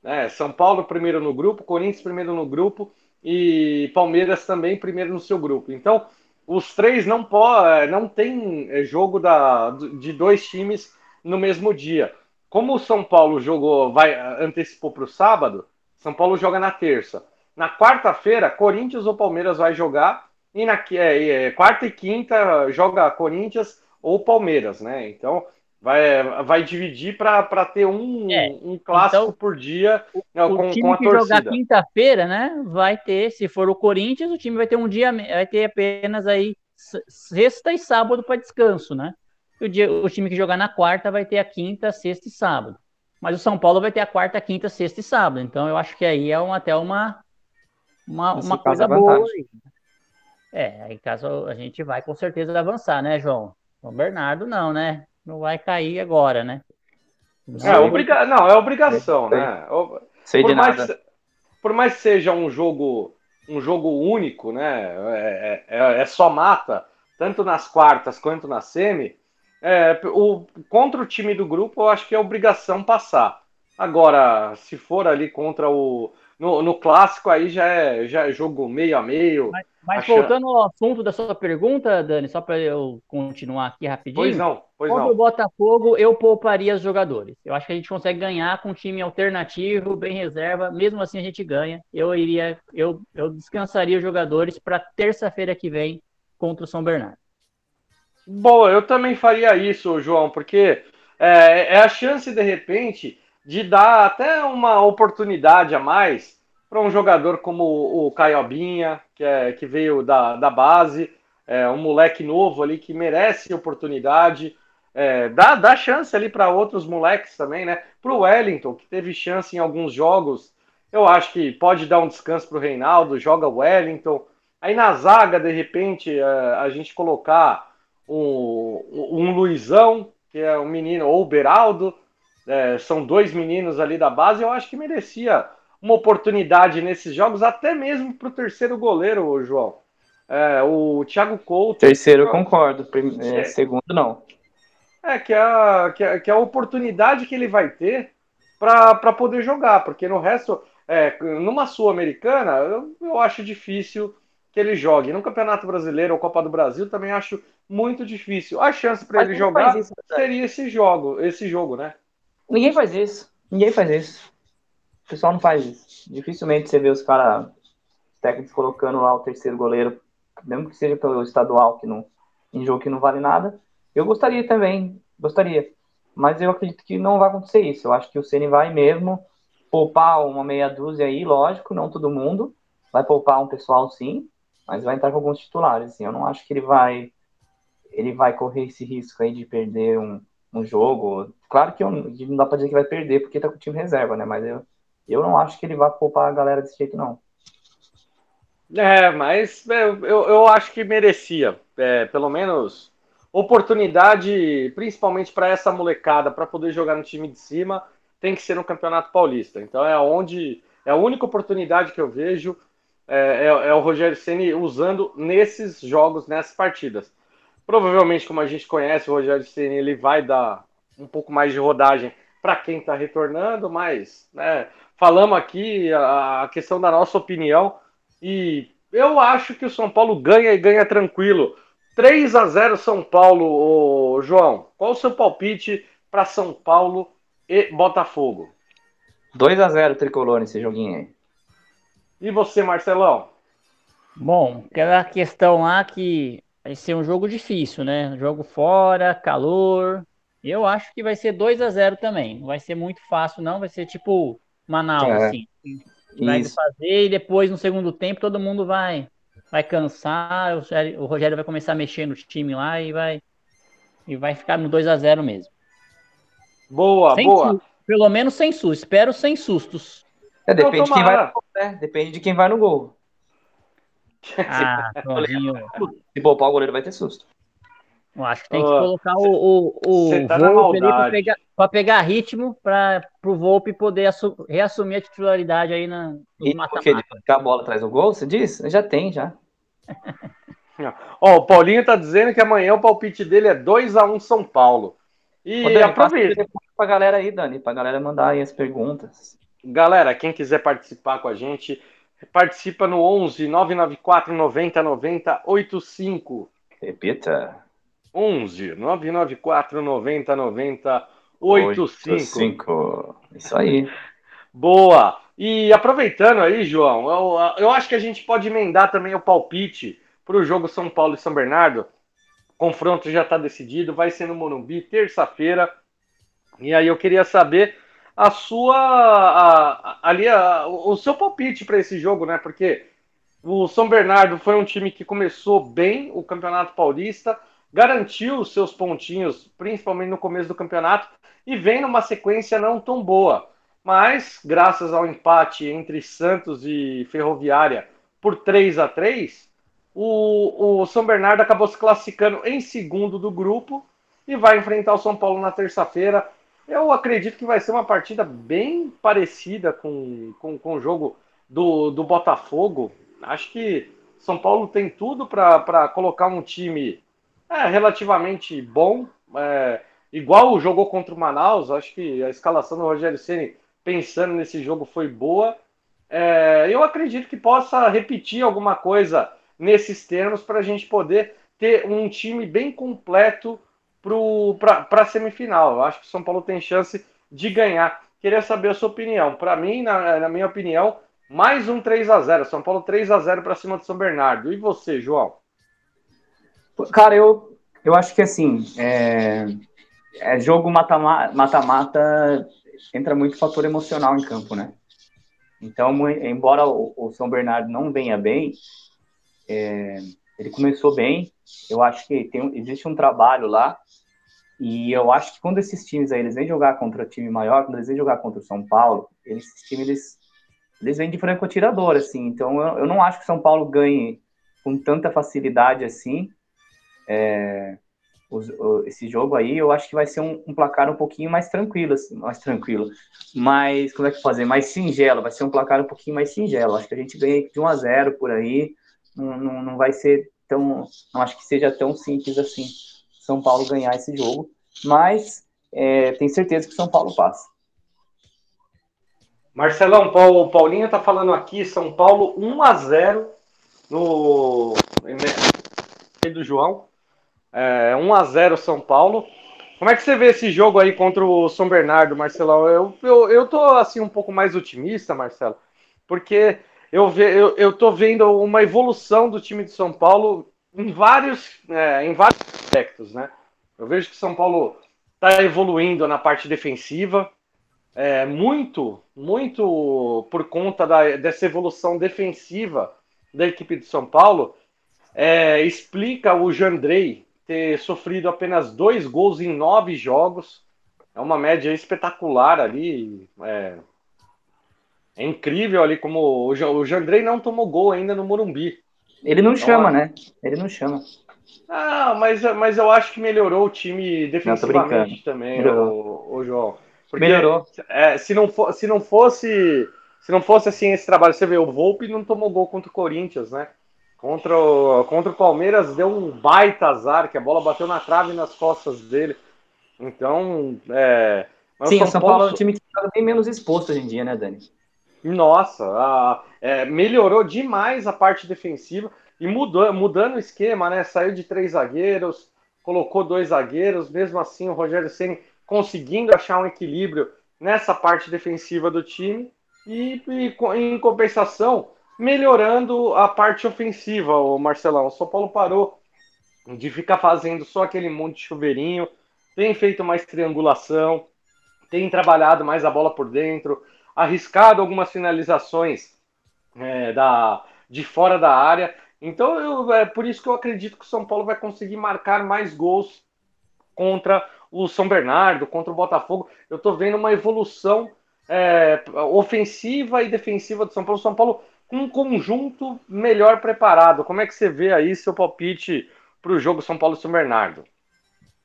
Né? São Paulo primeiro no grupo, Corinthians primeiro no grupo e Palmeiras também primeiro no seu grupo. Então os três não pode, não tem é, jogo da, de dois times no mesmo dia. Como o São Paulo jogou, vai antecipou para o sábado, São Paulo joga na terça. Na quarta-feira, Corinthians ou Palmeiras vai jogar e na é, é, quarta e quinta joga Corinthians ou Palmeiras, né? Então vai, vai dividir para ter um, é, um clássico então, por dia né, o, com, time com a que torcida. jogar quinta-feira, né? Vai ter, se for o Corinthians, o time vai ter um dia, vai ter apenas aí sexta e sábado para descanso, né? O, dia, o time que jogar na quarta vai ter a quinta, sexta e sábado. Mas o São Paulo vai ter a quarta, quinta, sexta e sábado. Então eu acho que aí é uma, até uma, uma, uma coisa boa. Aí. É, aí caso a gente vai com certeza avançar, né, João? O Bernardo não, né? Não vai cair agora, né? É, obriga... Não, é obrigação, né? Sei por de mais, nada. Por mais que seja um jogo, um jogo único, né? É, é, é só mata, tanto nas quartas quanto na semi. É, o, contra o time do grupo, eu acho que é obrigação passar. Agora, se for ali contra o. No, no clássico, aí já é, já é jogo meio a meio. Mas, mas Acha- voltando ao assunto da sua pergunta, Dani, só para eu continuar aqui rapidinho. Pois não, pois Contra o não. Botafogo, eu pouparia os jogadores. Eu acho que a gente consegue ganhar com um time alternativo, bem reserva. Mesmo assim, a gente ganha. Eu iria, eu, eu descansaria os jogadores para terça-feira que vem contra o São Bernardo. Boa, eu também faria isso, João, porque é, é a chance, de repente, de dar até uma oportunidade a mais para um jogador como o Caiobinha, que, é, que veio da, da base, é, um moleque novo ali que merece oportunidade. É, dá, dá chance ali para outros moleques também, né? Para o Wellington, que teve chance em alguns jogos, eu acho que pode dar um descanso para o Reinaldo, joga o Wellington. Aí na zaga, de repente, é, a gente colocar um, um Luizão, que é um menino, ou o Beraldo, é, são dois meninos ali da base, eu acho que merecia uma oportunidade nesses jogos, até mesmo para o terceiro goleiro, João. É, o Thiago Couto. Terceiro eu concordo. É, É. segundo, não. É, que é, a, que, é, que é a oportunidade que ele vai ter para poder jogar, porque no resto, é, numa Sul-Americana, eu, eu acho difícil que ele jogue. No Campeonato Brasileiro ou Copa do Brasil, também acho muito difícil. A chance para ele jogar isso, né? seria esse jogo, esse jogo, né? Ninguém faz isso. Ninguém faz isso. O pessoal não faz isso. Dificilmente você vê os caras técnicos colocando lá o terceiro goleiro, mesmo que seja pelo estadual, que não, em jogo que não vale nada. Eu gostaria também, gostaria. Mas eu acredito que não vai acontecer isso. Eu acho que o Ceni vai mesmo poupar uma meia dúzia aí, lógico, não todo mundo. Vai poupar um pessoal sim, mas vai entrar com alguns titulares. Assim. Eu não acho que ele vai ele vai correr esse risco aí de perder um, um jogo. Claro que eu, não dá pra dizer que vai perder porque tá com o time reserva, né? Mas eu, eu não acho que ele vai poupar a galera desse jeito, não. É, mas eu, eu acho que merecia, é, pelo menos oportunidade, principalmente para essa molecada, para poder jogar no time de cima, tem que ser no Campeonato Paulista. Então é onde é a única oportunidade que eu vejo é, é- é o Rogério Ceni usando nesses jogos, nessas partidas. Provavelmente, como a gente conhece, o Rogério Ceni ele vai dar um pouco mais de rodagem para quem está retornando, mas né, falamos aqui a, a questão da nossa opinião e eu acho que o São Paulo ganha e ganha tranquilo. 3 a 0 São Paulo, ô, João. Qual o seu palpite para São Paulo e Botafogo? 2 a 0 tricolor nesse joguinho aí. E você, Marcelão? Bom, aquela questão lá que vai ser um jogo difícil, né? Jogo fora, calor. Eu acho que vai ser 2 a 0 também. Não vai ser muito fácil, não. Vai ser tipo Manaus, É. assim. Vai Isso. fazer e depois, no segundo tempo, todo mundo vai, vai cansar. O Rogério, o Rogério vai começar a mexer no time lá e vai, e vai ficar no 2 a 0 mesmo. Boa, Sem boa. susto, pelo menos sem susto. Espero sem sustos. É, depende de quem vai tomara. no gol, né? Depende de quem vai no gol. Ah, Joãozinho, Se poupar o goleiro vai ter susto. eu acho que tem que colocar o, o, o cê tá Volpe ali pra pegar, pra pegar ritmo para o Volpe poder assu- reassumir a titularidade aí na, no E porque ele mata-mata. ficar a bola atrás do gol, você diz? Já tem, já. Ó, o Paulinho tá dizendo que amanhã o palpite dele é 2 a 1 São Paulo. E Ô, Dani, o aproveita. pra galera aí, Dani, pra galera mandar aí as perguntas. Galera, quem quiser participar com a gente, participa no 11 994 90 90 85. Repita. 11 994 90 90 85. cinco. Isso aí. Boa! E aproveitando aí, João, eu, eu acho que a gente pode emendar também o palpite para o jogo São Paulo e São Bernardo. O confronto já está decidido, vai ser no Morumbi, terça-feira. E aí eu queria saber a sua a- a- ali a- o seu palpite para esse jogo, né? Porque o São Bernardo foi um time que começou bem o Campeonato Paulista, garantiu os seus pontinhos, principalmente no começo do campeonato, e vem numa sequência não tão boa. Mas, graças ao empate entre Santos e Ferroviária por 3 a 3 o, o São Bernardo acabou se classificando em segundo do grupo e vai enfrentar o São Paulo na terça-feira. Eu acredito que vai ser uma partida bem parecida com, com, com o jogo do, do Botafogo. Acho que São Paulo tem tudo para colocar um time é, relativamente bom, é, igual jogou contra o Manaus. Acho que a escalação do Rogério Ceni pensando nesse jogo foi boa. É, eu acredito que possa repetir alguma coisa nesses termos para a gente poder ter um time bem completo para a semifinal. Eu acho que o São Paulo tem chance de ganhar. Queria saber a sua opinião. Para mim, na, na, minha opinião, mais um 3 a 0 São Paulo 3 a 0 para cima do São Bernardo. E você, João? Cara, eu, eu acho que assim, é, é jogo mata-mata, entra muito fator emocional em campo, né? Então, embora o, o São Bernardo não venha bem, é, ele começou bem. Eu acho que tem, existe um trabalho lá e eu acho que quando esses times aí, eles vêm jogar contra time maior, quando eles vêm jogar contra o São Paulo, eles, esses times, eles, eles vêm de franco atirador, assim. Então, eu, eu não acho que o São Paulo ganhe com tanta facilidade assim. É, os, o, esse jogo aí, eu acho que vai ser um, um, placar um pouquinho mais tranquilo, assim, mais tranquilo. Mas, como é que fazer? Mais singelo, vai ser um placar um pouquinho mais singelo. Acho que a gente ganha de 1 a 0 por aí. Não, não, não vai ser tão. Não acho que seja tão simples assim. São Paulo ganhar esse jogo, mas é, tenho certeza que São Paulo passa. Marcelão, Paulo, Paulinho está falando aqui, São Paulo 1 a 0 no do João. É, 1 a 0 São Paulo. Como é que você vê esse jogo aí contra o São Bernardo, Marcelão? Eu, eu, eu tô assim um pouco mais otimista, Marcelo, porque eu, eu tô vendo uma evolução do time de São Paulo em vários, é, em vários aspectos, né? Eu vejo que São Paulo está evoluindo na parte defensiva, é, muito, muito por conta da, dessa evolução defensiva da equipe de São Paulo, é, explica o Jandrei ter sofrido apenas dois gols em nove jogos. É uma média espetacular ali. É, é incrível ali como o, o Jandrei não tomou gol ainda no Morumbi. Ele não então, chama, né? Ele não chama. Ah, mas, mas eu acho que melhorou o time defensivamente não, também, o, o João. Porque, melhorou. É, se, não for, se não fosse se não fosse assim esse trabalho, você vê, o Volpe não tomou gol contra o Corinthians, né? Contra o, contra o Palmeiras deu um baita azar, que a bola bateu na trave nas costas dele. Então, é. Sim, o São Paulo, Paulo é um time que está bem menos exposto hoje em dia, né, Dani? Nossa, a, é, melhorou demais a parte defensiva e mudou, mudando o esquema, né? Saiu de três zagueiros, colocou dois zagueiros, mesmo assim o Rogério Ceni conseguindo achar um equilíbrio nessa parte defensiva do time e, e em compensação melhorando a parte ofensiva, o Marcelão. O São Paulo parou de ficar fazendo só aquele monte de chuveirinho, tem feito mais triangulação, tem trabalhado mais a bola por dentro, arriscado algumas finalizações é, da, de fora da área. Então, eu, é por isso que eu acredito que o São Paulo vai conseguir marcar mais gols contra o São Bernardo, contra o Botafogo. Eu estou vendo uma evolução é, ofensiva e defensiva do São Paulo. São Paulo com um conjunto melhor preparado. Como é que você vê aí seu palpite para o jogo São Paulo e São Bernardo?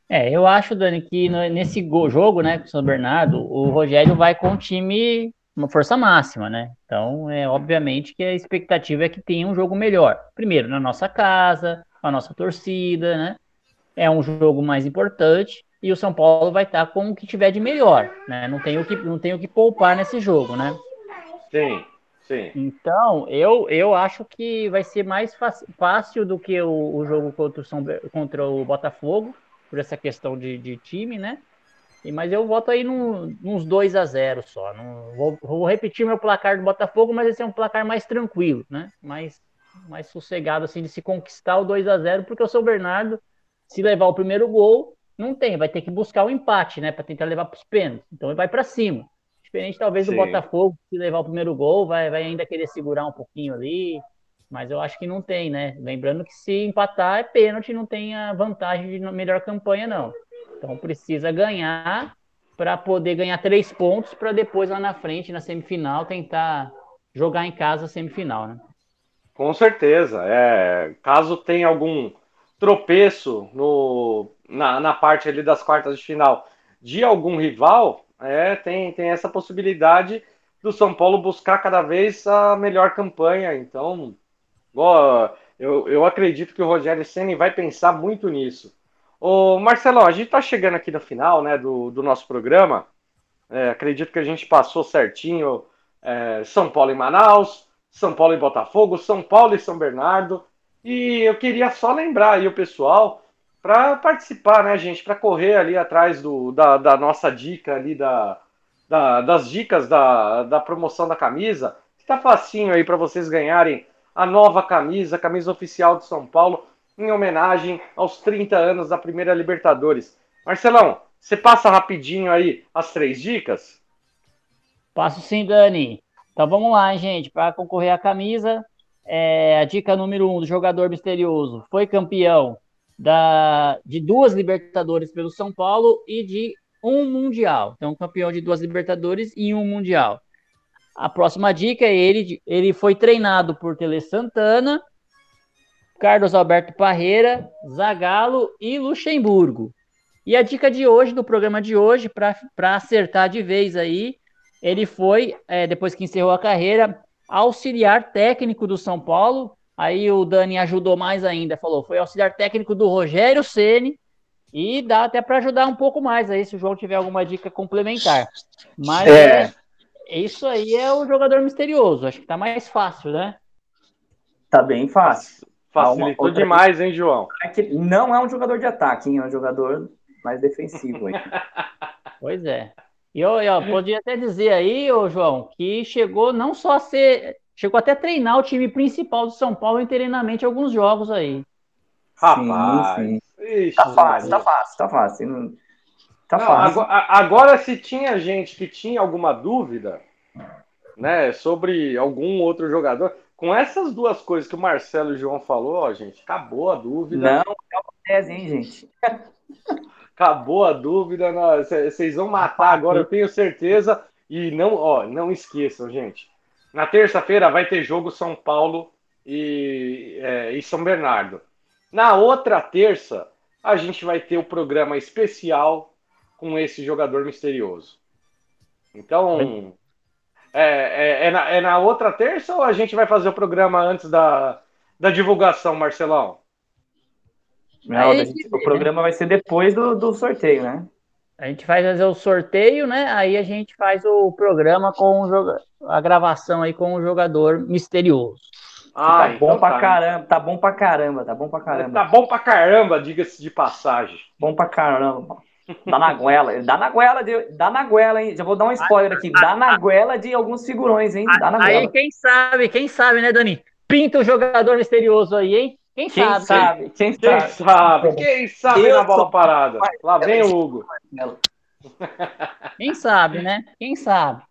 É, eu acho, Dani, que nesse jogo, né, com o São Bernardo, o Rogério vai com o time uma força máxima, né? Então, é obviamente que a expectativa é que tenha um jogo melhor. Primeiro, na nossa casa, a nossa torcida, né? É um jogo mais importante e o São Paulo vai estar com o que tiver de melhor, né? Não tem o que, não tem o que poupar nesse jogo, né? Sim, sim. Então, eu, eu acho que vai ser mais fácil do que o, o jogo contra o, São, contra o Botafogo, por essa questão de, de time, né? Mas eu voto aí num, uns 2 a 0 só. Não, vou, vou, repetir meu placar do Botafogo, mas esse é um placar mais tranquilo, né? Mais, mais sossegado, assim, de se conquistar o 2 a 0 porque o São Bernardo, se levar o primeiro gol, não tem, vai ter que buscar o empate, né? Para tentar levar para os pênaltis. Então ele vai para cima. Diferente, talvez, Sim. do Botafogo, se levar o primeiro gol, vai, vai ainda querer segurar um pouquinho ali. Mas eu acho que não tem, né? Lembrando que se empatar é pênalti, não tem a vantagem de melhor campanha, não. Então precisa ganhar para poder ganhar três pontos para depois lá na frente, na semifinal, tentar jogar em casa a semifinal, né? Com certeza. É, caso tenha algum tropeço no, na, na parte ali das quartas de final de algum rival, é, tem, tem essa possibilidade do São Paulo buscar cada vez a melhor campanha. Então, ó, eu, eu acredito que o Rogério Senna vai pensar muito nisso. Ô, Marcelão, a gente está chegando aqui no final né, do, do nosso programa. É, acredito que a gente passou certinho é, São Paulo e Manaus, São Paulo e Botafogo, São Paulo e São Bernardo. E eu queria só lembrar aí o pessoal para participar, né, gente? Para correr ali atrás do, da, da nossa dica ali, da, da, das dicas da, da promoção da camisa. Está facinho aí para vocês ganharem a nova camisa, a camisa oficial de São Paulo, em homenagem aos 30 anos da primeira Libertadores. Marcelão, você passa rapidinho aí as três dicas? Passo sim, Dani. Então vamos lá, gente. Para concorrer à camisa, é, a dica número um do jogador misterioso foi campeão da, de duas Libertadores pelo São Paulo e de um Mundial. Então, campeão de duas Libertadores e um Mundial. A próxima dica é ele, ele foi treinado por Tele Santana, Carlos Alberto Parreira, Zagallo e Luxemburgo. E a dica de hoje, do programa de hoje, para acertar de vez aí, ele foi, é, depois que encerrou a carreira, auxiliar técnico do São Paulo. Aí o Dani ajudou mais ainda, falou, foi auxiliar técnico do Rogério Ceni e dá até para ajudar um pouco mais aí se o João tiver alguma dica complementar. Mas é. é, isso aí é o jogador misterioso. Acho que tá mais fácil, né? Tá bem fácil. Facilitou outra... demais, hein, João? É não é um jogador de ataque, hein? É um jogador mais defensivo. Hein? pois é. E eu, eu podia até dizer aí, ô João, que chegou não só a ser. Chegou até a treinar o time principal do São Paulo internamente alguns jogos aí. Rapaz. Sim, sim. Ixi, tá fácil, tá fácil, tá fácil. Tá não, fácil. Agora, agora, se tinha gente que tinha alguma dúvida, né, sobre algum outro jogador, com essas duas coisas que o Marcelo e o João falou, ó, gente, acabou a dúvida. Não, acabou a tese, hein, gente. Acabou a dúvida, vocês vão matar agora, eu tenho certeza. E não, ó, não esqueçam, gente. Na terça-feira vai ter jogo São Paulo e, é, e São Bernardo. Na outra terça, a gente vai ter o programa especial com esse jogador misterioso. Então, é, é, é, na, é na outra terça ou a gente vai fazer o programa antes da, da divulgação, Marcelão? Não, gente, o programa vai ser depois do, do sorteio, né? A gente vai fazer o sorteio, né? Aí a gente faz o programa com o a gravação aí com o jogador misterioso. Ah, tá então bom pra tá. caramba, tá bom pra caramba, tá bom pra caramba. Tá bom pra caramba, diga-se de passagem. Bom pra caramba. Dá na goela, dá na goela, de, dá na goela, hein? Já vou dar um spoiler aqui. Dá na goela de alguns figurões, hein? Dá na aí, quem sabe, quem sabe, né, Dani? Pinta o jogador misterioso aí, hein? Quem, quem sabe, sabe? Quem, quem sabe? sabe? Quem sabe Eu na bola sou... parada? Lá vem o Hugo. Quem sabe, né? Quem sabe?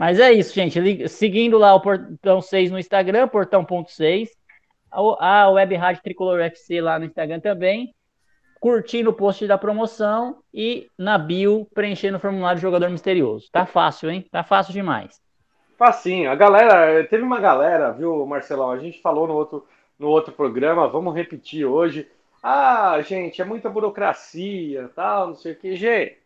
Mas é isso, gente. Seguindo lá o Portão 6 no Instagram, portão.6. A Web Rádio Tricolor FC lá no Instagram também. Curtindo o post da promoção e na bio preenchendo o formulário jogador misterioso. Tá fácil, hein? Tá fácil demais. Facinho. A galera, teve uma galera, viu, Marcelão? A gente falou no outro, no outro programa, vamos repetir hoje. Ah, gente, é muita burocracia, tal, não sei o que. Gente,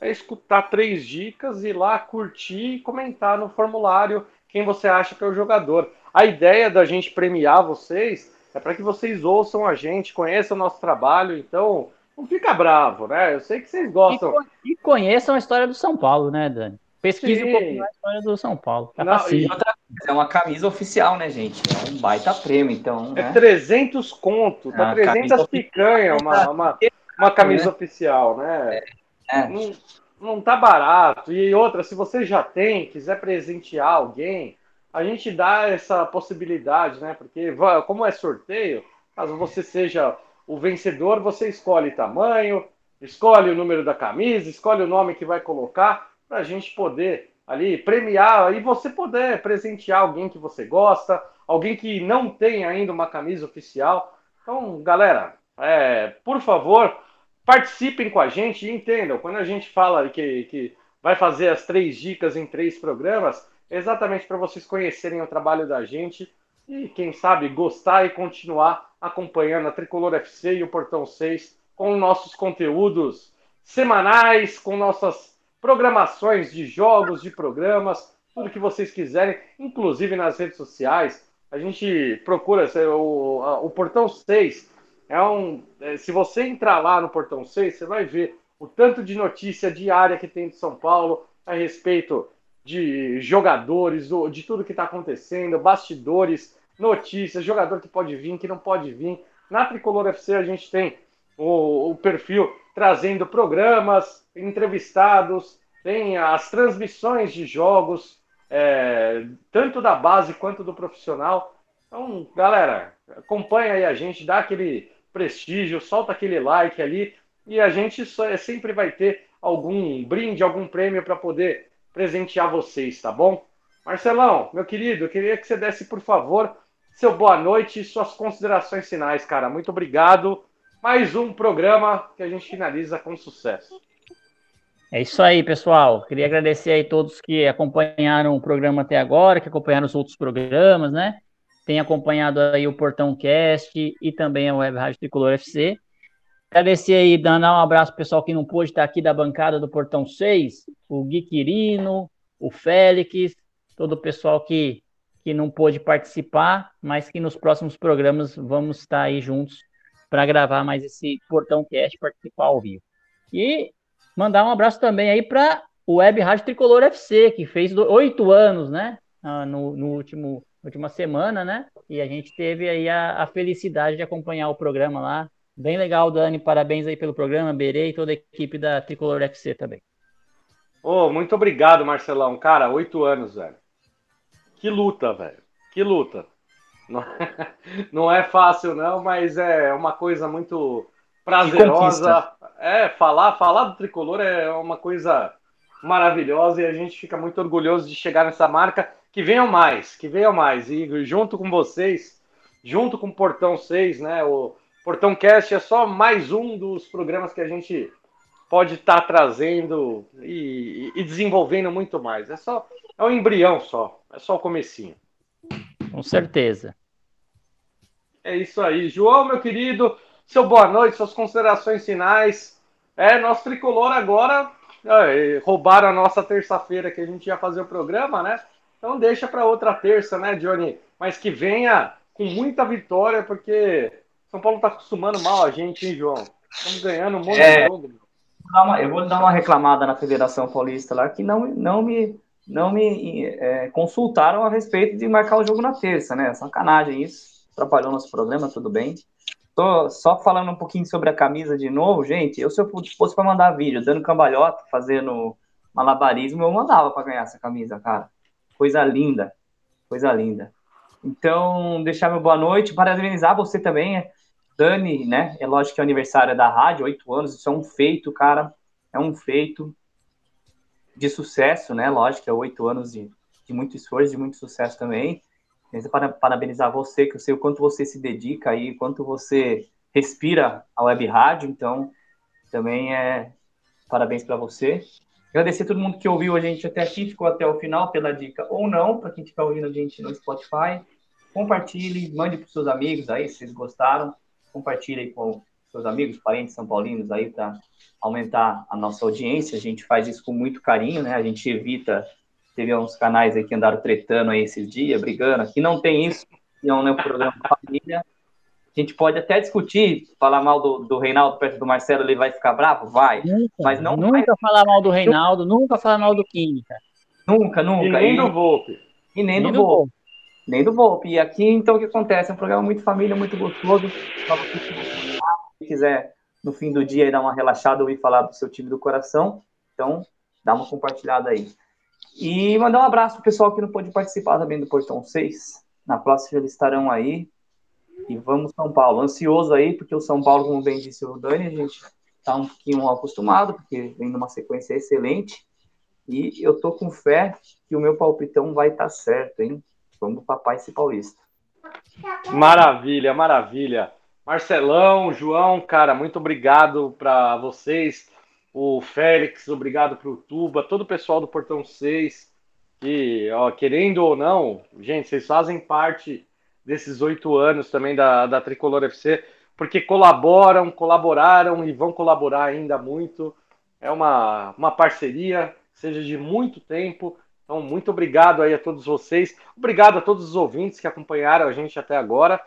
é escutar três dicas, ir lá, curtir e comentar no formulário quem você acha que é o jogador. A ideia da gente premiar vocês é para que vocês ouçam a gente, conheçam o nosso trabalho, então não fica bravo, né? Eu sei que vocês gostam. E, conheçam a história do São Paulo, né, Dani? Pesquise Sim. um pouquinho a história do São Paulo. Tá não, e outra coisa, é uma camisa oficial, né, gente? É um baita prêmio, então. É né? 300 conto, tá é 300 picanha, uma, uma, uma camisa né? oficial, né? É. É. Não, não tá barato. E outra, se você já tem, quiser presentear alguém, a gente dá essa possibilidade, né? Porque como é sorteio, caso você seja o vencedor, você escolhe tamanho, escolhe o número da camisa, escolhe o nome que vai colocar para a gente poder ali premiar e você poder presentear alguém que você gosta, alguém que não tem ainda uma camisa oficial. Então, galera, é, por favor, participem com a gente e entendam, quando a gente fala que, que vai fazer as três dicas em três programas, exatamente para vocês conhecerem o trabalho da gente e, quem sabe, gostar e continuar acompanhando a Tricolor FC e o Portão 6 com nossos conteúdos semanais, com nossas programações de jogos, de programas, tudo que vocês quiserem, inclusive nas redes sociais. A gente procura o, o Portão 6. É um, é, se você entrar lá no Portão 6, você vai ver o tanto de notícia diária que tem de São Paulo a respeito de jogadores, de tudo que está acontecendo, bastidores, notícias, jogador que pode vir, que não pode vir. Na Tricolor FC a gente tem o, o perfil trazendo programas, entrevistados, tem as transmissões de jogos, é, tanto da base quanto do profissional. Então, galera, acompanha aí a gente, dá aquele prestígio, solta aquele like ali e a gente só, é, sempre vai ter algum brinde, algum prêmio para poder presentear vocês, tá bom? Marcelão, meu querido, eu queria que você desse, por favor, seu boa noite e suas considerações finais, cara. Muito obrigado. Mais um programa que a gente finaliza com sucesso. É isso aí, pessoal. Queria agradecer aí todos que acompanharam o programa até agora, que acompanharam os outros programas, né? Tem acompanhado aí o Portão Cast e também a Web Rádio Tricolor FC. Agradecer aí, dar um abraço pro pessoal que não pôde estar aqui da bancada do Portão 6, o Gui Quirino, o Félix, todo o pessoal que, que não pôde participar, mas que nos próximos programas vamos estar aí juntos para gravar mais esse Portão Cast, participar ao vivo. E mandar um abraço também aí para o Web Rádio Tricolor FC, que fez oito anos, né? Ah, no, no último última semana, né? E a gente teve aí a, a felicidade de acompanhar o programa lá Bem legal, Dani. Parabéns aí pelo programa, Berei e toda a equipe da Tricolor FC também. Oh, muito obrigado, Marcelão. Cara, oito anos, velho. Que luta, velho. Que luta. Não é, não é fácil, não, mas é uma coisa muito prazerosa. É, falar, falar do tricolor é uma coisa maravilhosa e a gente fica muito orgulhoso de chegar nessa marca. Que venham mais, que venham mais. E junto com vocês, junto com o Portão 6, né? O, Portão Cast é só mais um dos programas que a gente pode estar tá trazendo e, e, desenvolvendo muito mais. É só é um embrião só, é só o comecinho. Com certeza. É isso aí, João, meu querido, seu boa noite, suas considerações finais. É, nosso tricolor agora é, roubaram a nossa terça-feira que a gente ia fazer o programa, né? Então deixa para outra terça, né, Johnny? Mas que venha com muita vitória, porque são Paulo tá acostumando mal a gente, hein, João? Estamos ganhando um monte é, de jogo. Eu vou dar uma reclamada na Federação Paulista lá que não, não me, não me é, consultaram a respeito de marcar o jogo na terça, né? Sacanagem isso. Atrapalhou nosso programa, tudo bem. Tô só falando um pouquinho sobre a camisa de novo, gente. Eu, se eu fosse para mandar vídeo dando cambalhota, fazendo malabarismo, eu mandava para ganhar essa camisa, cara. Coisa linda. Coisa linda. Então, deixar meu boa noite, parabenizar você também. Dani, né? É lógico que é aniversário da rádio, oito anos, isso é um feito, cara. É um feito de sucesso, né? Lógico, é oito anos de, de muito esforço, de muito sucesso também. Para parabenizar você, que eu sei o quanto você se dedica aí, quanto você respira a web rádio, então também é parabéns para você. Agradecer a todo mundo que ouviu a gente até aqui, ficou até o final pela dica ou não, para quem estiver ouvindo a gente no Spotify. Compartilhe, mande para seus amigos aí, se vocês gostaram compartilhe aí com seus amigos, parentes são paulinos aí para aumentar a nossa audiência. A gente faz isso com muito carinho, né? A gente evita teve uns canais aí que andaram tretando aí esses dias, brigando. Aqui não tem isso, não é um programa família. A gente pode até discutir, falar mal do, do Reinaldo perto do Marcelo, ele vai ficar bravo? Vai. Nunca, mas não nunca vai... falar mal do Reinaldo, nunca falar mal do Química. Nunca, nunca. E nem e... do Volpe. E nem, nem do, do Volpe nem do Volpe. E aqui, então, o que acontece? É um programa muito família, muito gostoso. Se quiser, no fim do dia, dar uma relaxada, ouvir falar do seu time do coração, então, dá uma compartilhada aí. E mandar um abraço pro pessoal que não pôde participar também do Portão 6. Na próxima eles estarão aí. E vamos São Paulo. Ansioso aí, porque o São Paulo, como bem disse o Dani, a gente tá um pouquinho acostumado, porque vem numa sequência excelente. E eu tô com fé que o meu palpitão vai estar tá certo, hein? Vamos papai esse paulista. Maravilha, maravilha. Marcelão, João, cara, muito obrigado para vocês. O Félix, obrigado para o Tuba, todo o pessoal do Portão 6. Que, ó, querendo ou não, gente, vocês fazem parte desses oito anos também da, da Tricolor FC, porque colaboram, colaboraram e vão colaborar ainda muito. é uma, uma parceria, seja de muito tempo. Então, muito obrigado aí a todos vocês. Obrigado a todos os ouvintes que acompanharam a gente até agora.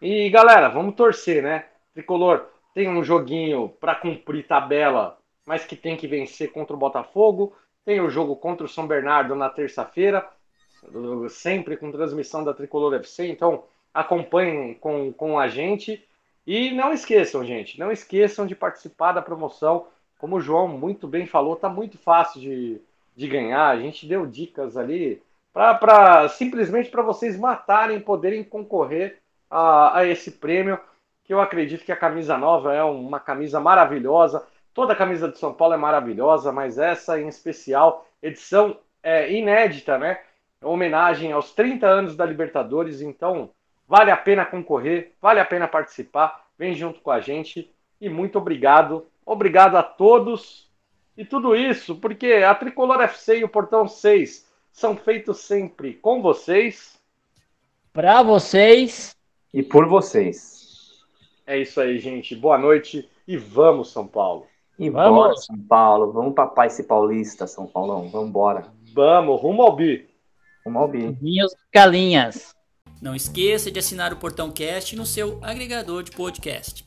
E galera, vamos torcer, né? Tricolor tem um joguinho para cumprir tabela, mas que tem que vencer contra o Botafogo. Tem o jogo contra o São Bernardo na terça-feira, sempre com transmissão da Tricolor FC. Então, acompanhem com, com a gente. E não esqueçam, gente, não esqueçam de participar da promoção. Como o João muito bem falou, tá muito fácil de, de ganhar. A gente deu dicas ali para simplesmente para vocês matarem, poderem concorrer a, a esse prêmio. Que eu acredito que a camisa nova é uma camisa maravilhosa. Toda a camisa de São Paulo é maravilhosa, mas essa em especial, edição é, inédita, né? Homenagem aos 30 anos da Libertadores. Então, Vale a pena concorrer, vale a pena participar. Vem junto com a gente e muito obrigado. Obrigado a todos. E tudo isso porque a Tricolor FC e o Portão 6 são feitos sempre com vocês. Para vocês. E por vocês. É isso aí, gente. Boa noite e vamos, São Paulo. E vamos, bora, São Paulo. Vamos papai esse paulista, São Paulão. Vamos embora. Vamos, rumo ao bi. Rumo ao bi. Minhas galinhas. Não esqueça de assinar o Portão Cast no seu agregador de podcast.